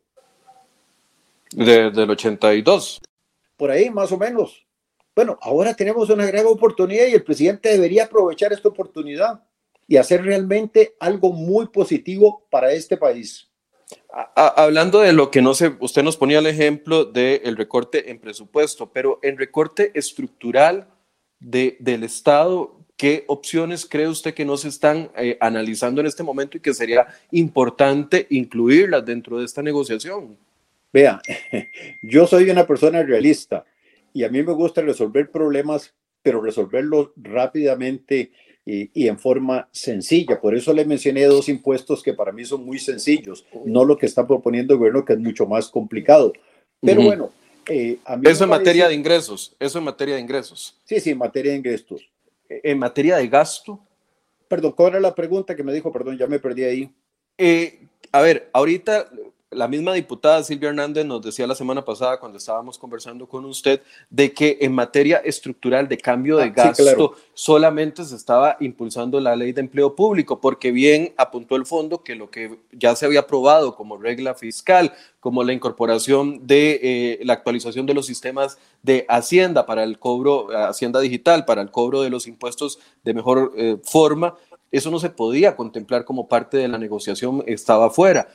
Desde el 82. Por ahí, más o menos. Bueno, ahora tenemos una gran oportunidad y el presidente debería aprovechar esta oportunidad y hacer realmente algo muy positivo para este país. Hablando de lo que no sé, usted nos ponía el ejemplo del recorte en presupuesto, pero en recorte estructural de, del Estado, ¿Qué opciones cree usted que no se están eh, analizando en este momento y que sería importante incluirlas dentro de esta negociación? Vea, [laughs] yo soy una persona realista y a mí me gusta resolver problemas, pero resolverlos rápidamente y, en forma sencilla. Por eso le mencioné dos impuestos que para mí son muy sencillos, no lo que está proponiendo el gobierno, que es mucho más complicado. Pero bueno, eh, a mí eso en materia de ingresos, eso en materia de ingresos. Sí, sí, en materia de ingresos en materia de gasto. Perdón, ¿cuál era la pregunta que me dijo? Perdón, ya me perdí ahí. Eh, a ver, ahorita la misma diputada Silvia Hernández nos decía la semana pasada cuando estábamos conversando con usted de que en materia estructural de cambio de ah, gasto solamente se estaba impulsando la ley de empleo público, porque bien apuntó el fondo que lo que ya se había aprobado como regla fiscal, como la incorporación de eh, la actualización de los sistemas de Hacienda para el cobro, Hacienda digital, para el cobro de los impuestos de mejor eh, forma, eso no se podía contemplar como parte de la negociación, estaba fuera.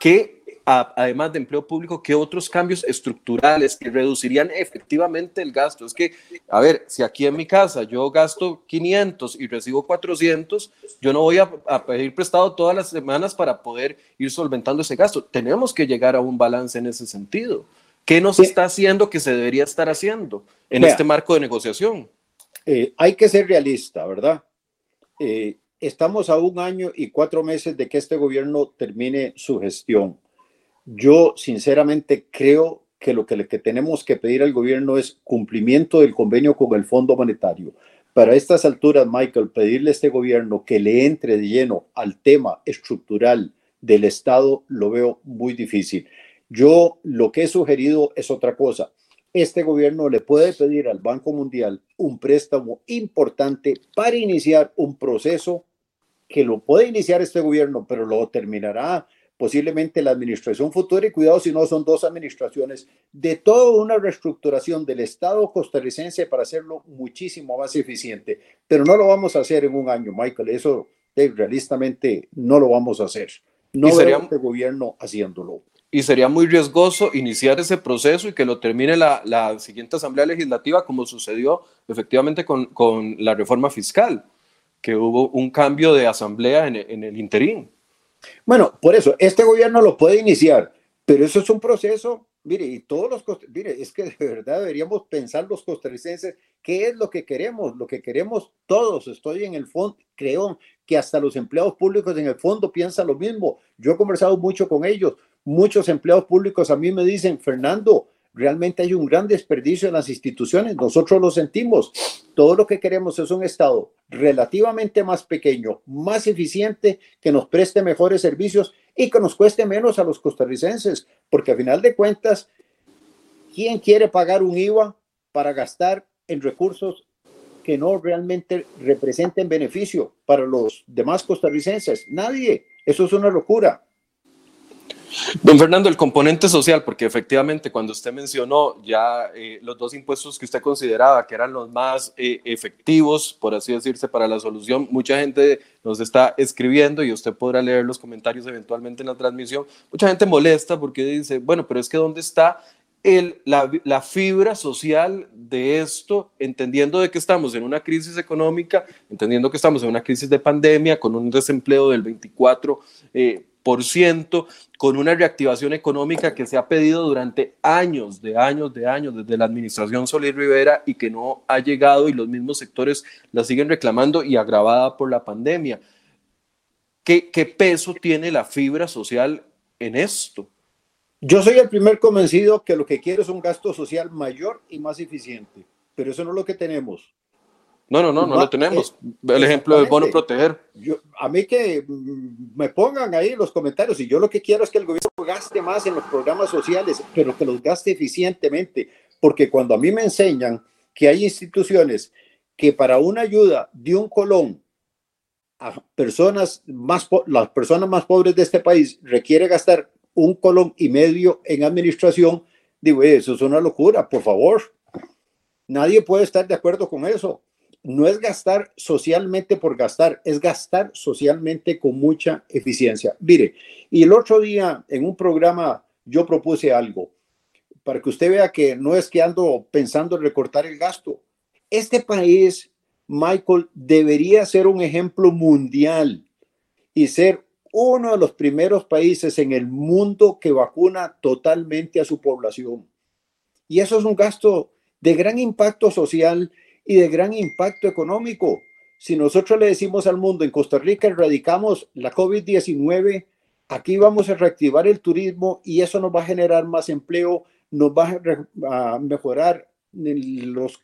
¿Qué además de empleo público, qué otros cambios estructurales que reducirían efectivamente el gasto? Es que, a ver, si aquí en mi casa yo gasto 500 y recibo 400, yo no voy a, pedir prestado todas las semanas para poder ir solventando ese gasto. Tenemos que llegar a un balance en ese sentido. ¿Qué nos está haciendo que se debería estar haciendo en este marco de negociación? Eh, hay que ser realista, ¿verdad? Eh, estamos a un año y cuatro meses de que este gobierno termine su gestión. Yo sinceramente creo que lo que, tenemos que pedir al gobierno es cumplimiento del convenio con el Fondo Monetario. Para estas alturas, Michael, pedirle a este gobierno que le entre de lleno al tema estructural del Estado lo veo muy difícil. Yo lo que he sugerido es otra cosa. Este gobierno le puede pedir al Banco Mundial un préstamo importante para iniciar un proceso que lo puede iniciar este gobierno, pero lo terminará posiblemente la administración futura y cuidado si no son dos administraciones, de toda una reestructuración del Estado costarricense para hacerlo muchísimo más eficiente. Pero no lo vamos a hacer en un año, Michael, eso eh, realistamente no lo vamos a hacer. No sería este gobierno haciéndolo. Y sería muy riesgoso iniciar ese proceso y que lo termine la, la siguiente Asamblea Legislativa, como sucedió efectivamente con, con, la reforma fiscal, que hubo un cambio de asamblea en, en el interín. Bueno, por eso, este gobierno lo puede iniciar, pero eso es un proceso, mire, y todos los, mire, es que de verdad deberíamos pensar los costarricenses, ¿qué es lo que queremos? Lo que queremos todos, estoy en el fondo, creo que hasta los empleados públicos en el fondo piensan lo mismo. Yo he conversado mucho con ellos, muchos empleados públicos a mí me dicen, Fernando, realmente hay un gran desperdicio en las instituciones, nosotros lo sentimos. Todo lo que queremos es un Estado relativamente más pequeño, más eficiente, que nos preste mejores servicios y que nos cueste menos a los costarricenses, porque a final de cuentas, ¿quién quiere pagar un IVA para gastar en recursos que no realmente representen beneficio para los demás costarricenses? Nadie. Eso es una locura. Don Fernando, el componente social, porque efectivamente cuando usted mencionó ya eh, los dos impuestos que usted consideraba que eran los más eh, efectivos, por así decirse, para la solución, mucha gente nos está escribiendo y usted podrá leer los comentarios eventualmente en la transmisión. Mucha gente molesta porque dice, bueno, pero es que ¿dónde está el, la, fibra social de esto, entendiendo de que estamos en una crisis económica, entendiendo que estamos en una crisis de pandemia, con un desempleo del 24%, eh, por ciento, con una reactivación económica que se ha pedido durante años, de años, de años, desde la administración Solís Rivera y que no ha llegado y los mismos sectores la siguen reclamando y agravada por la pandemia. ¿Qué, qué peso tiene la fibra social en esto? Yo soy el primer convencido que lo que quiero es un gasto social mayor y más eficiente, pero eso no es lo que tenemos. No, no, no, no lo tenemos. El ejemplo del bono proteger. Yo, a mí que me pongan ahí los comentarios y yo lo que quiero es que el gobierno gaste más en los programas sociales, pero que los gaste eficientemente, porque cuando a mí me enseñan que hay instituciones que para una ayuda de un colón a personas más, las personas más pobres de este país requiere gastar un colón y medio en administración, digo, eso es una locura, por favor. Nadie puede estar de acuerdo con eso. No es gastar socialmente por gastar, es gastar socialmente con mucha eficiencia. Mire, y el otro día en un programa yo propuse algo para que usted vea que no es que ando pensando en recortar el gasto. Este país, Michael, debería ser un ejemplo mundial y ser uno de los primeros países en el mundo que vacuna totalmente a su población. Y eso es un gasto de gran impacto social y de gran impacto económico. Si nosotros le decimos al mundo, en Costa Rica erradicamos la COVID-19, aquí vamos a reactivar el turismo y eso nos va a generar más empleo, nos va a, mejorar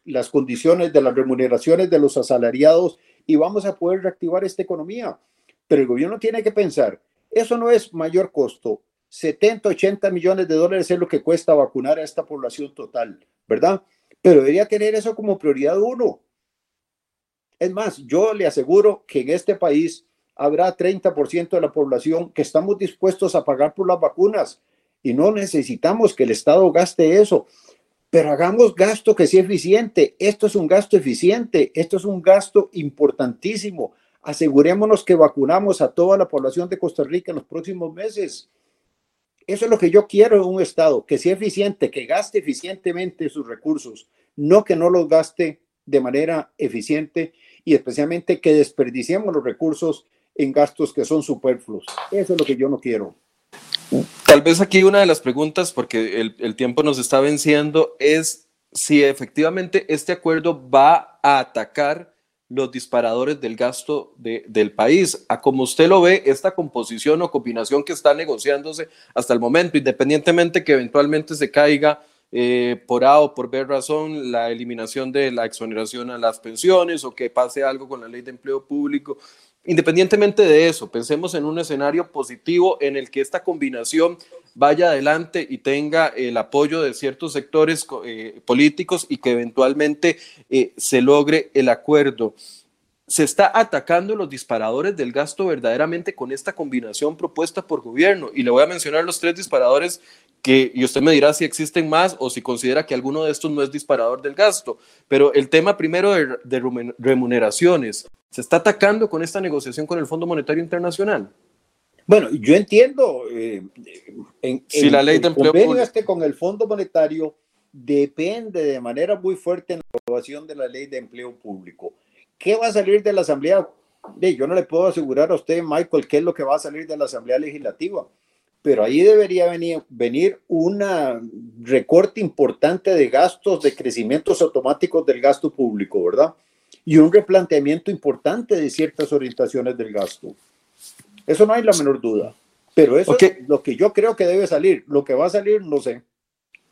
las condiciones de las remuneraciones de los asalariados y vamos a poder reactivar esta economía. Pero el gobierno tiene que pensar, eso no es mayor costo. 70, 80 millones de dólares es lo que cuesta vacunar a esta población total, ¿verdad? Pero debería tener eso como prioridad uno. Es más, yo le aseguro que en este país habrá 30% de la población que estamos dispuestos a pagar por las vacunas y no necesitamos que el Estado gaste eso. Pero hagamos gasto que sea eficiente. Esto es un gasto eficiente, esto es un gasto importantísimo asegurémonos que vacunamos a toda la población de Costa Rica en los próximos meses. Eso es lo que yo quiero en un Estado, que sea eficiente, que gaste eficientemente sus recursos, no que no los gaste de manera eficiente y especialmente que desperdiciemos los recursos en gastos que son superfluos. Eso es lo que yo no quiero. Tal vez aquí una de las preguntas, porque el, el tiempo nos está venciendo, es si efectivamente este acuerdo va a atacar los disparadores del gasto del país. A como usted lo ve, esta composición o combinación que está negociándose hasta el momento, independientemente que eventualmente se caiga eh, por A o por B razón la eliminación de la exoneración a las pensiones o que pase algo con la ley de empleo público, Independientemente de eso, pensemos en un escenario positivo en el que esta combinación vaya adelante y tenga el apoyo de ciertos sectores eh, políticos y que eventualmente eh, se logre el acuerdo. Se está atacando los disparadores del gasto verdaderamente con esta combinación propuesta por gobierno. Y le voy a mencionar los tres disparadores que, y usted me dirá si existen más o si considera que alguno de estos no es disparador del gasto. Pero el tema primero de remuneraciones se está atacando con esta negociación con el Fondo Monetario Internacional. Bueno, yo entiendo. Eh, en, si la ley de empleo convenio este con el Fondo Monetario depende de manera muy fuerte en la aprobación de la ley de empleo público. ¿Qué va a salir de la Asamblea? Yo no le puedo asegurar a usted, Michael, qué es lo que va a salir de la Asamblea Legislativa, pero ahí debería venir, venir un recorte importante de gastos, de crecimientos automáticos del gasto público, ¿verdad? y un replanteamiento importante de ciertas orientaciones del gasto. Eso no hay la menor duda. Pero eso es lo que yo creo que debe salir. Lo que va a salir, no sé.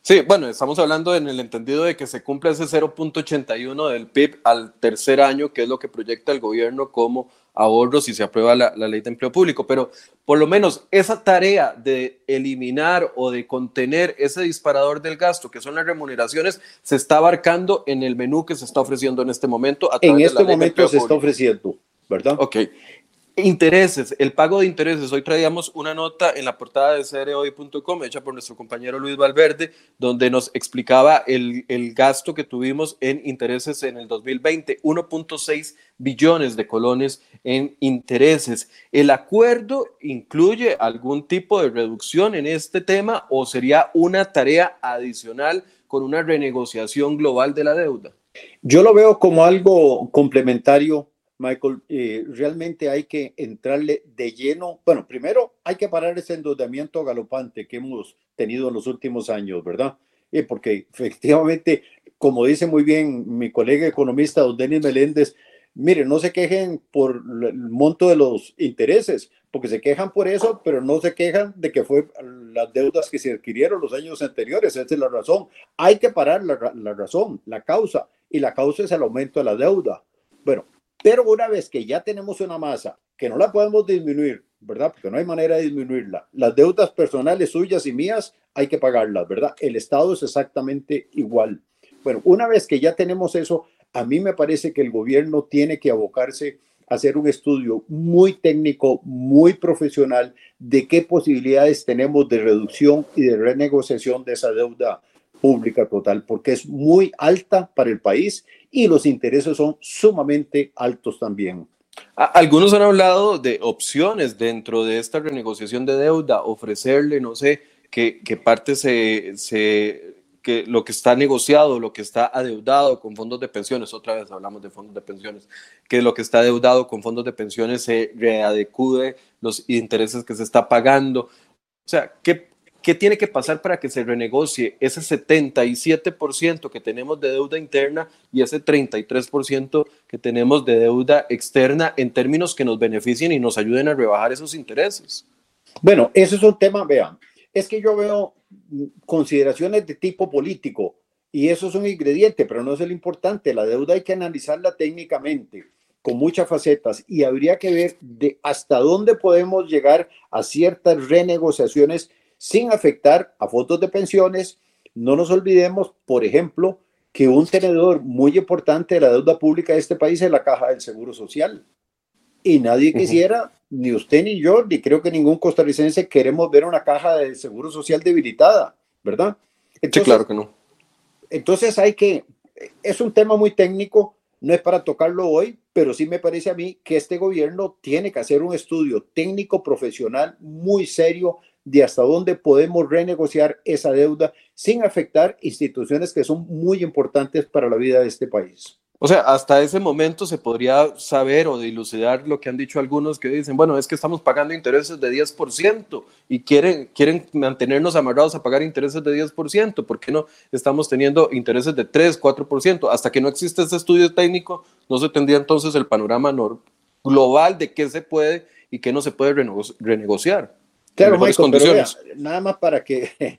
Sí, bueno, estamos hablando en el entendido de que se cumple ese 0.81 del PIB al tercer año, que es lo que proyecta el gobierno como ahorros si se aprueba la, ley de empleo público, pero por lo menos esa tarea de eliminar o de contener ese disparador del gasto, que son las remuneraciones, se está abarcando en el menú que se está ofreciendo en este momento. en este momento se está ofreciendo, ¿verdad? Ok. Intereses, el pago de intereses. Hoy traíamos una nota en la portada de crhoy.com hecha por nuestro compañero Luis Valverde, donde nos explicaba el, el gasto que tuvimos en intereses en el 2020, 1.6 billones de colones en intereses. ¿El acuerdo incluye algún tipo de reducción en este tema o sería una tarea adicional con una renegociación global de la deuda? Yo lo veo como algo complementario Michael, eh, realmente hay que entrarle de lleno. Bueno, primero hay que parar ese endeudamiento galopante que hemos tenido en los últimos años, ¿verdad? Eh, porque efectivamente, como dice muy bien mi colega economista, don Denis Meléndez, mire, no se quejen por el monto de los intereses, porque se quejan por eso, pero no se quejan de que fue las deudas que se adquirieron los años anteriores. Esa es la razón. Hay que parar la, la razón, la causa, y la causa es el aumento de la deuda. Bueno, pero una vez que ya tenemos una masa que no la podemos disminuir, ¿verdad? Porque no hay manera de disminuirla. Las deudas personales suyas y mías hay que pagarlas, ¿verdad? El Estado es exactamente igual. Bueno, una vez que ya tenemos eso, a mí me parece que el gobierno tiene que abocarse a hacer un estudio muy técnico, muy profesional de qué posibilidades tenemos de reducción y de renegociación de esa deuda pública total, porque es muy alta para el país y los intereses son sumamente altos también. Algunos han hablado de opciones dentro de esta renegociación de deuda, ofrecerle, no sé, que, parte se, se, que lo que está negociado, lo que está adeudado con fondos de pensiones, otra vez hablamos de fondos de pensiones, que lo que está adeudado con fondos de pensiones se readecude los intereses que se está pagando. O sea, ¿qué, ¿Qué tiene que pasar para que se renegocie ese 77% que tenemos de deuda interna y ese 33% que tenemos de deuda externa en términos que nos beneficien y nos ayuden a rebajar esos intereses? Bueno, eso es un tema, vean, es que yo veo consideraciones de tipo político y eso es un ingrediente, pero no es el importante. La deuda hay que analizarla técnicamente con muchas facetas y habría que ver de hasta dónde podemos llegar a ciertas renegociaciones sin afectar a fondos de pensiones. No nos olvidemos, por ejemplo, que un tenedor muy importante de la deuda pública de este país es la Caja del Seguro Social. Y nadie quisiera, ni usted ni yo, ni creo que ningún costarricense queremos ver una caja de seguro social debilitada, ¿verdad? sí, claro que no. Entonces hay que, es un tema muy técnico, no es para tocarlo hoy, pero sí me parece a mí que este gobierno tiene que hacer un estudio técnico profesional muy serio de hasta dónde podemos renegociar esa deuda sin afectar instituciones que son muy importantes para la vida de este país. O sea, hasta ese momento se podría saber o dilucidar lo que han dicho algunos que dicen, bueno, es que estamos pagando intereses de 10% y quieren, quieren mantenernos amarrados a pagar intereses de 10%. ¿Por qué no estamos teniendo intereses de 3, 4%? Hasta que no existe ese estudio técnico, no se tendría entonces el panorama global de qué se puede y qué no se puede renegociar. Claro, Michael, pero nada más para que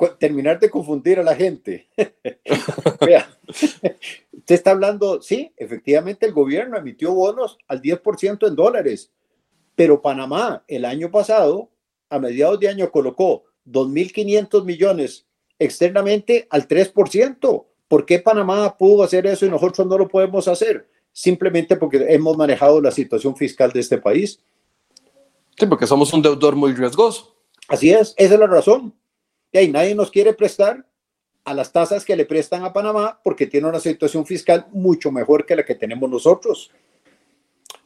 [laughs] terminar de confundir a la gente. [laughs] vea, [laughs] usted está hablando, sí, efectivamente el gobierno emitió bonos al 10% en dólares, pero Panamá el año pasado, a mediados de año, colocó 2.500 millones externamente al 3%. ¿Por qué Panamá pudo hacer eso y nosotros no lo podemos hacer? Simplemente porque hemos manejado la situación fiscal de este país Sí, porque somos un deudor muy riesgoso. Así es, esa es la razón. Y ahí nadie nos quiere prestar a las tasas que le prestan a Panamá porque tiene una situación fiscal mucho mejor que la que tenemos nosotros.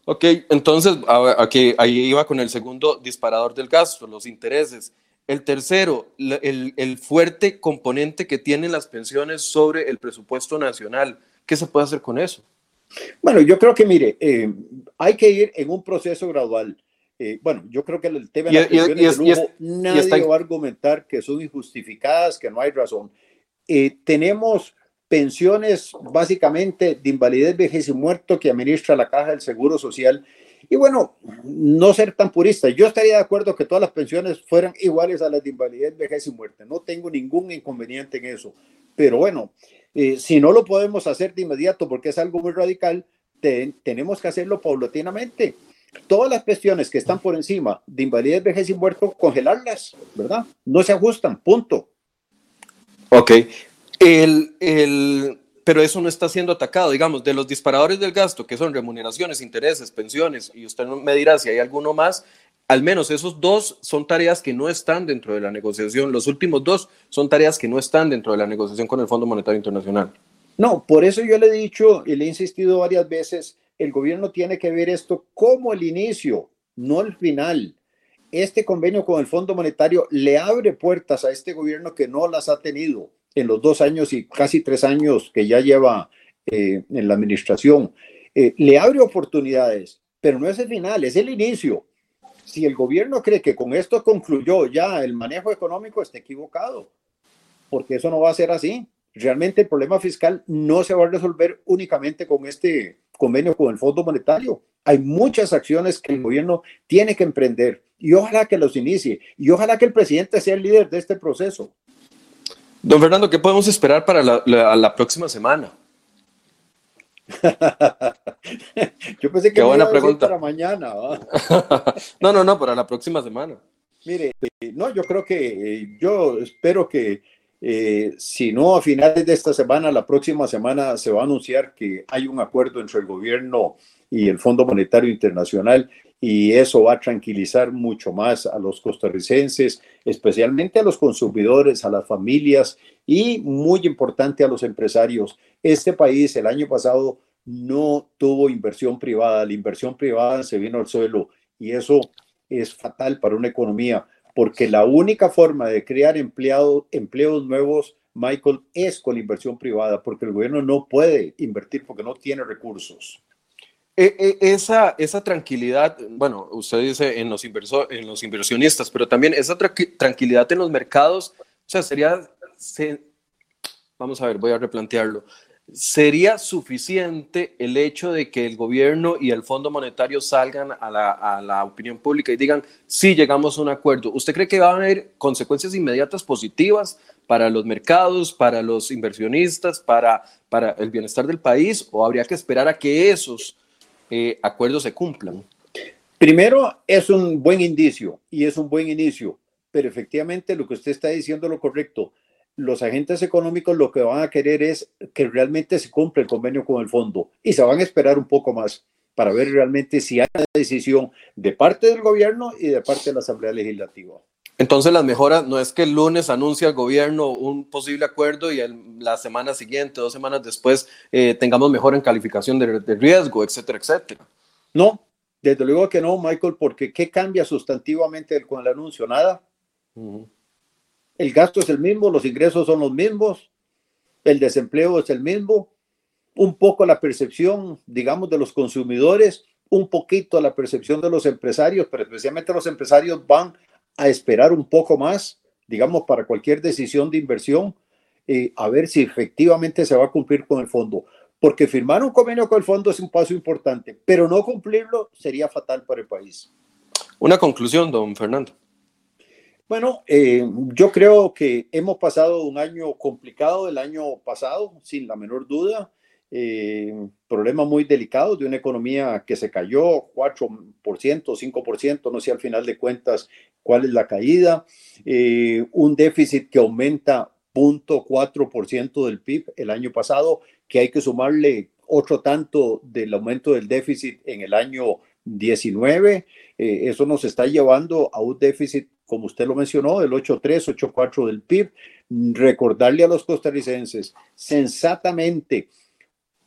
Ok, entonces aquí, ahí iba con el segundo disparador del gasto, los intereses. El tercero, el, el, fuerte componente que tienen las pensiones sobre el presupuesto nacional. ¿Qué se puede hacer con eso? Bueno, yo creo que, mire, eh, hay que ir en un proceso gradual. Eh, bueno, yo creo que el tema de las pensiones de lujo, nadie va a argumentar que son injustificadas, que no hay razón. Eh, tenemos pensiones básicamente de invalidez, vejez y muerto que administra la Caja del Seguro Social. Y bueno, no ser tan purista. Yo estaría de acuerdo que todas las pensiones fueran iguales a las de invalidez, vejez y muerte. No tengo ningún inconveniente en eso. Pero bueno, eh, si no lo podemos hacer de inmediato porque es algo muy radical, tenemos que hacerlo paulatinamente todas las cuestiones que están por encima de invalidez, vejez y muerto, congelarlas, ¿verdad? No se ajustan, punto. Ok. El, el, pero eso no está siendo atacado, digamos, de los disparadores del gasto, que son remuneraciones, intereses, pensiones, y usted me dirá si hay alguno más, al menos esos dos son tareas que no están dentro de la negociación. Los últimos dos son tareas que no están dentro de la negociación con el Fondo Monetario Internacional. No, por eso yo le he dicho y le he insistido varias veces, el gobierno tiene que ver esto como el inicio, no el final. Este convenio con el Fondo Monetario le abre puertas a este gobierno que no las ha tenido en los dos años y casi tres años que ya lleva eh, en la administración. Eh, le abre oportunidades, pero no es el final, es el inicio. Si el gobierno cree que con esto concluyó ya el manejo económico, está equivocado, porque eso no va a ser así. Realmente el problema fiscal no se va a resolver únicamente con este convenio con el Fondo Monetario. Hay muchas acciones que el gobierno tiene que emprender y ojalá que los inicie y ojalá que el presidente sea el líder de este proceso. Don Fernando, ¿qué podemos esperar para la, próxima semana? [laughs] Yo pensé que buena pregunta. para mañana. [laughs] no, no, no, para la próxima semana. Mire, no, yo creo que eh, yo espero que eh, si no a finales de esta semana, la próxima semana se va a anunciar que hay un acuerdo entre el gobierno y el Fondo Monetario Internacional y eso va a tranquilizar mucho más a los costarricenses, especialmente a los consumidores, a las familias y muy importante a los empresarios. Este país el año pasado no tuvo inversión privada, la inversión privada se vino al suelo y eso es fatal para una economía porque la única forma de crear empleados, empleos nuevos, Michael, es con inversión privada, porque el gobierno no puede invertir porque no tiene recursos. E, e, esa, esa tranquilidad, bueno, usted dice en los, en los inversionistas, pero también esa tranquilidad en los mercados, o sea, sería, vamos a ver, voy a replantearlo, ¿sería suficiente el hecho de que el gobierno y el Fondo Monetario salgan a la, opinión pública y digan, sí, llegamos a un acuerdo? ¿Usted cree que va a haber consecuencias inmediatas positivas para los mercados, para los inversionistas, para, para el bienestar del país? ¿O habría que esperar a que esos eh, acuerdos se cumplan? Primero, es un buen indicio y es un buen inicio, pero efectivamente lo que usted está diciendo es lo correcto. Los agentes económicos lo que van a querer es que realmente se cumpla el convenio con el fondo y se van a esperar un poco más para ver realmente si hay una decisión de parte del gobierno y de parte de la Asamblea Legislativa. Entonces las mejoras no es que el lunes anuncia el gobierno un posible acuerdo y la semana siguiente, dos semanas después, eh, tengamos mejor en calificación de, riesgo, etcétera, etcétera. No, desde luego que no, Michael, porque ¿qué cambia sustantivamente con el anuncio? Nada. El gasto es el mismo, los ingresos son los mismos, el desempleo es el mismo, un poco la percepción, digamos, de los consumidores, un poquito la percepción de los empresarios, pero especialmente los empresarios van a esperar un poco más, digamos, para cualquier decisión de inversión, eh, a ver si efectivamente se va a cumplir con el fondo. Porque firmar un convenio con el fondo es un paso importante, pero no cumplirlo sería fatal para el país. Una conclusión, don Fernando. Bueno, eh, yo creo que hemos pasado un año complicado el año pasado, sin la menor duda. Eh, problemas muy delicados de una economía que se cayó 4%, 5%, no sé al final de cuentas cuál es la caída, eh, un déficit que aumenta 0.4% del PIB el año pasado, que hay que sumarle otro tanto del aumento del déficit en el año 19. Eh, eso nos está llevando a un déficit, como usted lo mencionó, del 8.3, 8.4 del PIB. Recordarle a los costarricenses sensatamente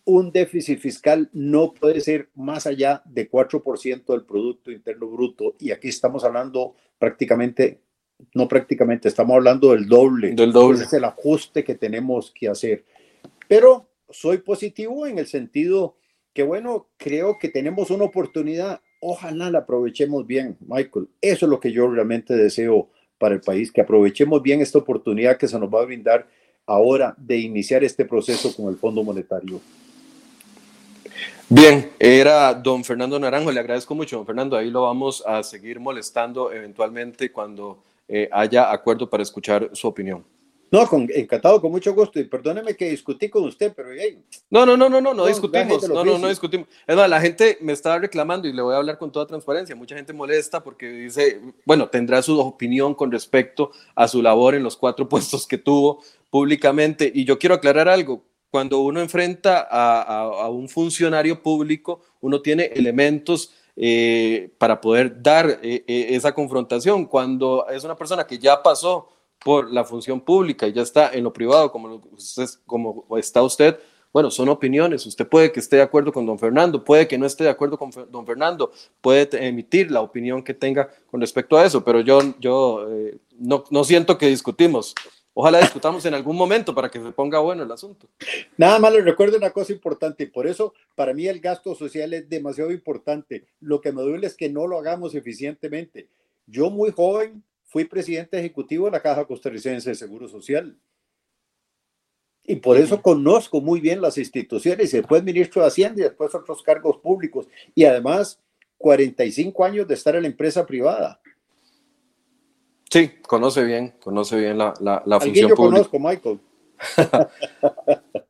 un déficit fiscal no puede ser más allá de 4% del Producto Interno Bruto. Y aquí estamos hablando prácticamente, no prácticamente, estamos hablando del doble. Del doble. es el ajuste que tenemos que hacer. Pero soy positivo en el sentido que, bueno, creo que tenemos una oportunidad. Ojalá la aprovechemos bien, Michael. Eso es lo que yo realmente deseo para el país, que aprovechemos bien esta oportunidad que se nos va a brindar ahora de iniciar este proceso con el Fondo Monetario. Bien, era don Fernando Naranjo, le agradezco mucho, don Fernando, ahí lo vamos a seguir molestando eventualmente cuando eh, haya acuerdo para escuchar su opinión. No, con, encantado, con mucho gusto. Y perdóneme que discutí con usted, pero No, no, no, no, no, no discutimos. No, no, no discutimos. Es más, la gente me estaba reclamando y le voy a hablar con toda transparencia. Mucha gente molesta porque dice, bueno, tendrá su opinión con respecto a su labor en los cuatro [laughs] puestos que tuvo públicamente. Y yo quiero aclarar algo cuando uno enfrenta a, un funcionario público, uno tiene elementos eh, para poder dar eh, eh, esa confrontación. Cuando es una persona que ya pasó por la función pública y ya está en lo privado, como, como está usted, bueno, son opiniones. Usted puede que esté de acuerdo con don Fernando, puede que no esté de acuerdo con don Fernando, puede emitir la opinión que tenga con respecto a eso, pero yo, yo no, no siento que discutimos. Ojalá discutamos en algún momento para que se ponga bueno el asunto. Nada más les recuerdo una cosa importante, y por eso para mí el gasto social es demasiado importante. Lo que me duele es que no lo hagamos eficientemente. Yo muy joven fui presidente ejecutivo de la Caja Costarricense de Seguro Social. Y por eso conozco muy bien las instituciones, y después ministro de Hacienda y después otros cargos públicos. Y además, 45 años de estar en la empresa privada. Sí, conoce bien, conoce bien la, la, la función yo conozco, Michael.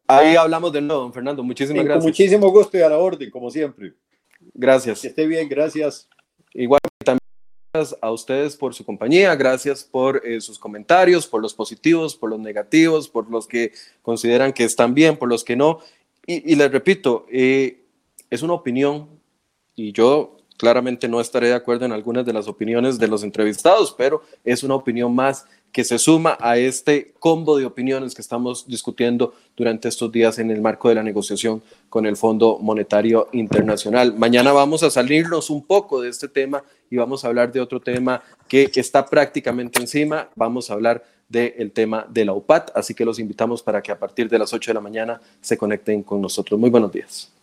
Ahí hablamos de nuevo, don Fernando. Muchísimas gracias. Con muchísimo gusto y a la orden, como siempre. Gracias. Que esté bien, gracias. Igual a ustedes por su compañía, gracias por eh, sus comentarios, por los positivos, por los negativos, por los que consideran que están bien, por los que no. Y, les repito, eh, es una opinión y yo Claramente no estaré de acuerdo en algunas de las opiniones de los entrevistados, pero es una opinión más que se suma a este combo de opiniones que estamos discutiendo durante estos días en el marco de la negociación con el Fondo Monetario Internacional. Mañana vamos a salirnos un poco de este tema y vamos a hablar de otro tema que está prácticamente encima. Vamos a hablar del tema de la UPAT, así que los invitamos para que a partir de las 8 de la mañana se conecten con nosotros. Muy buenos días.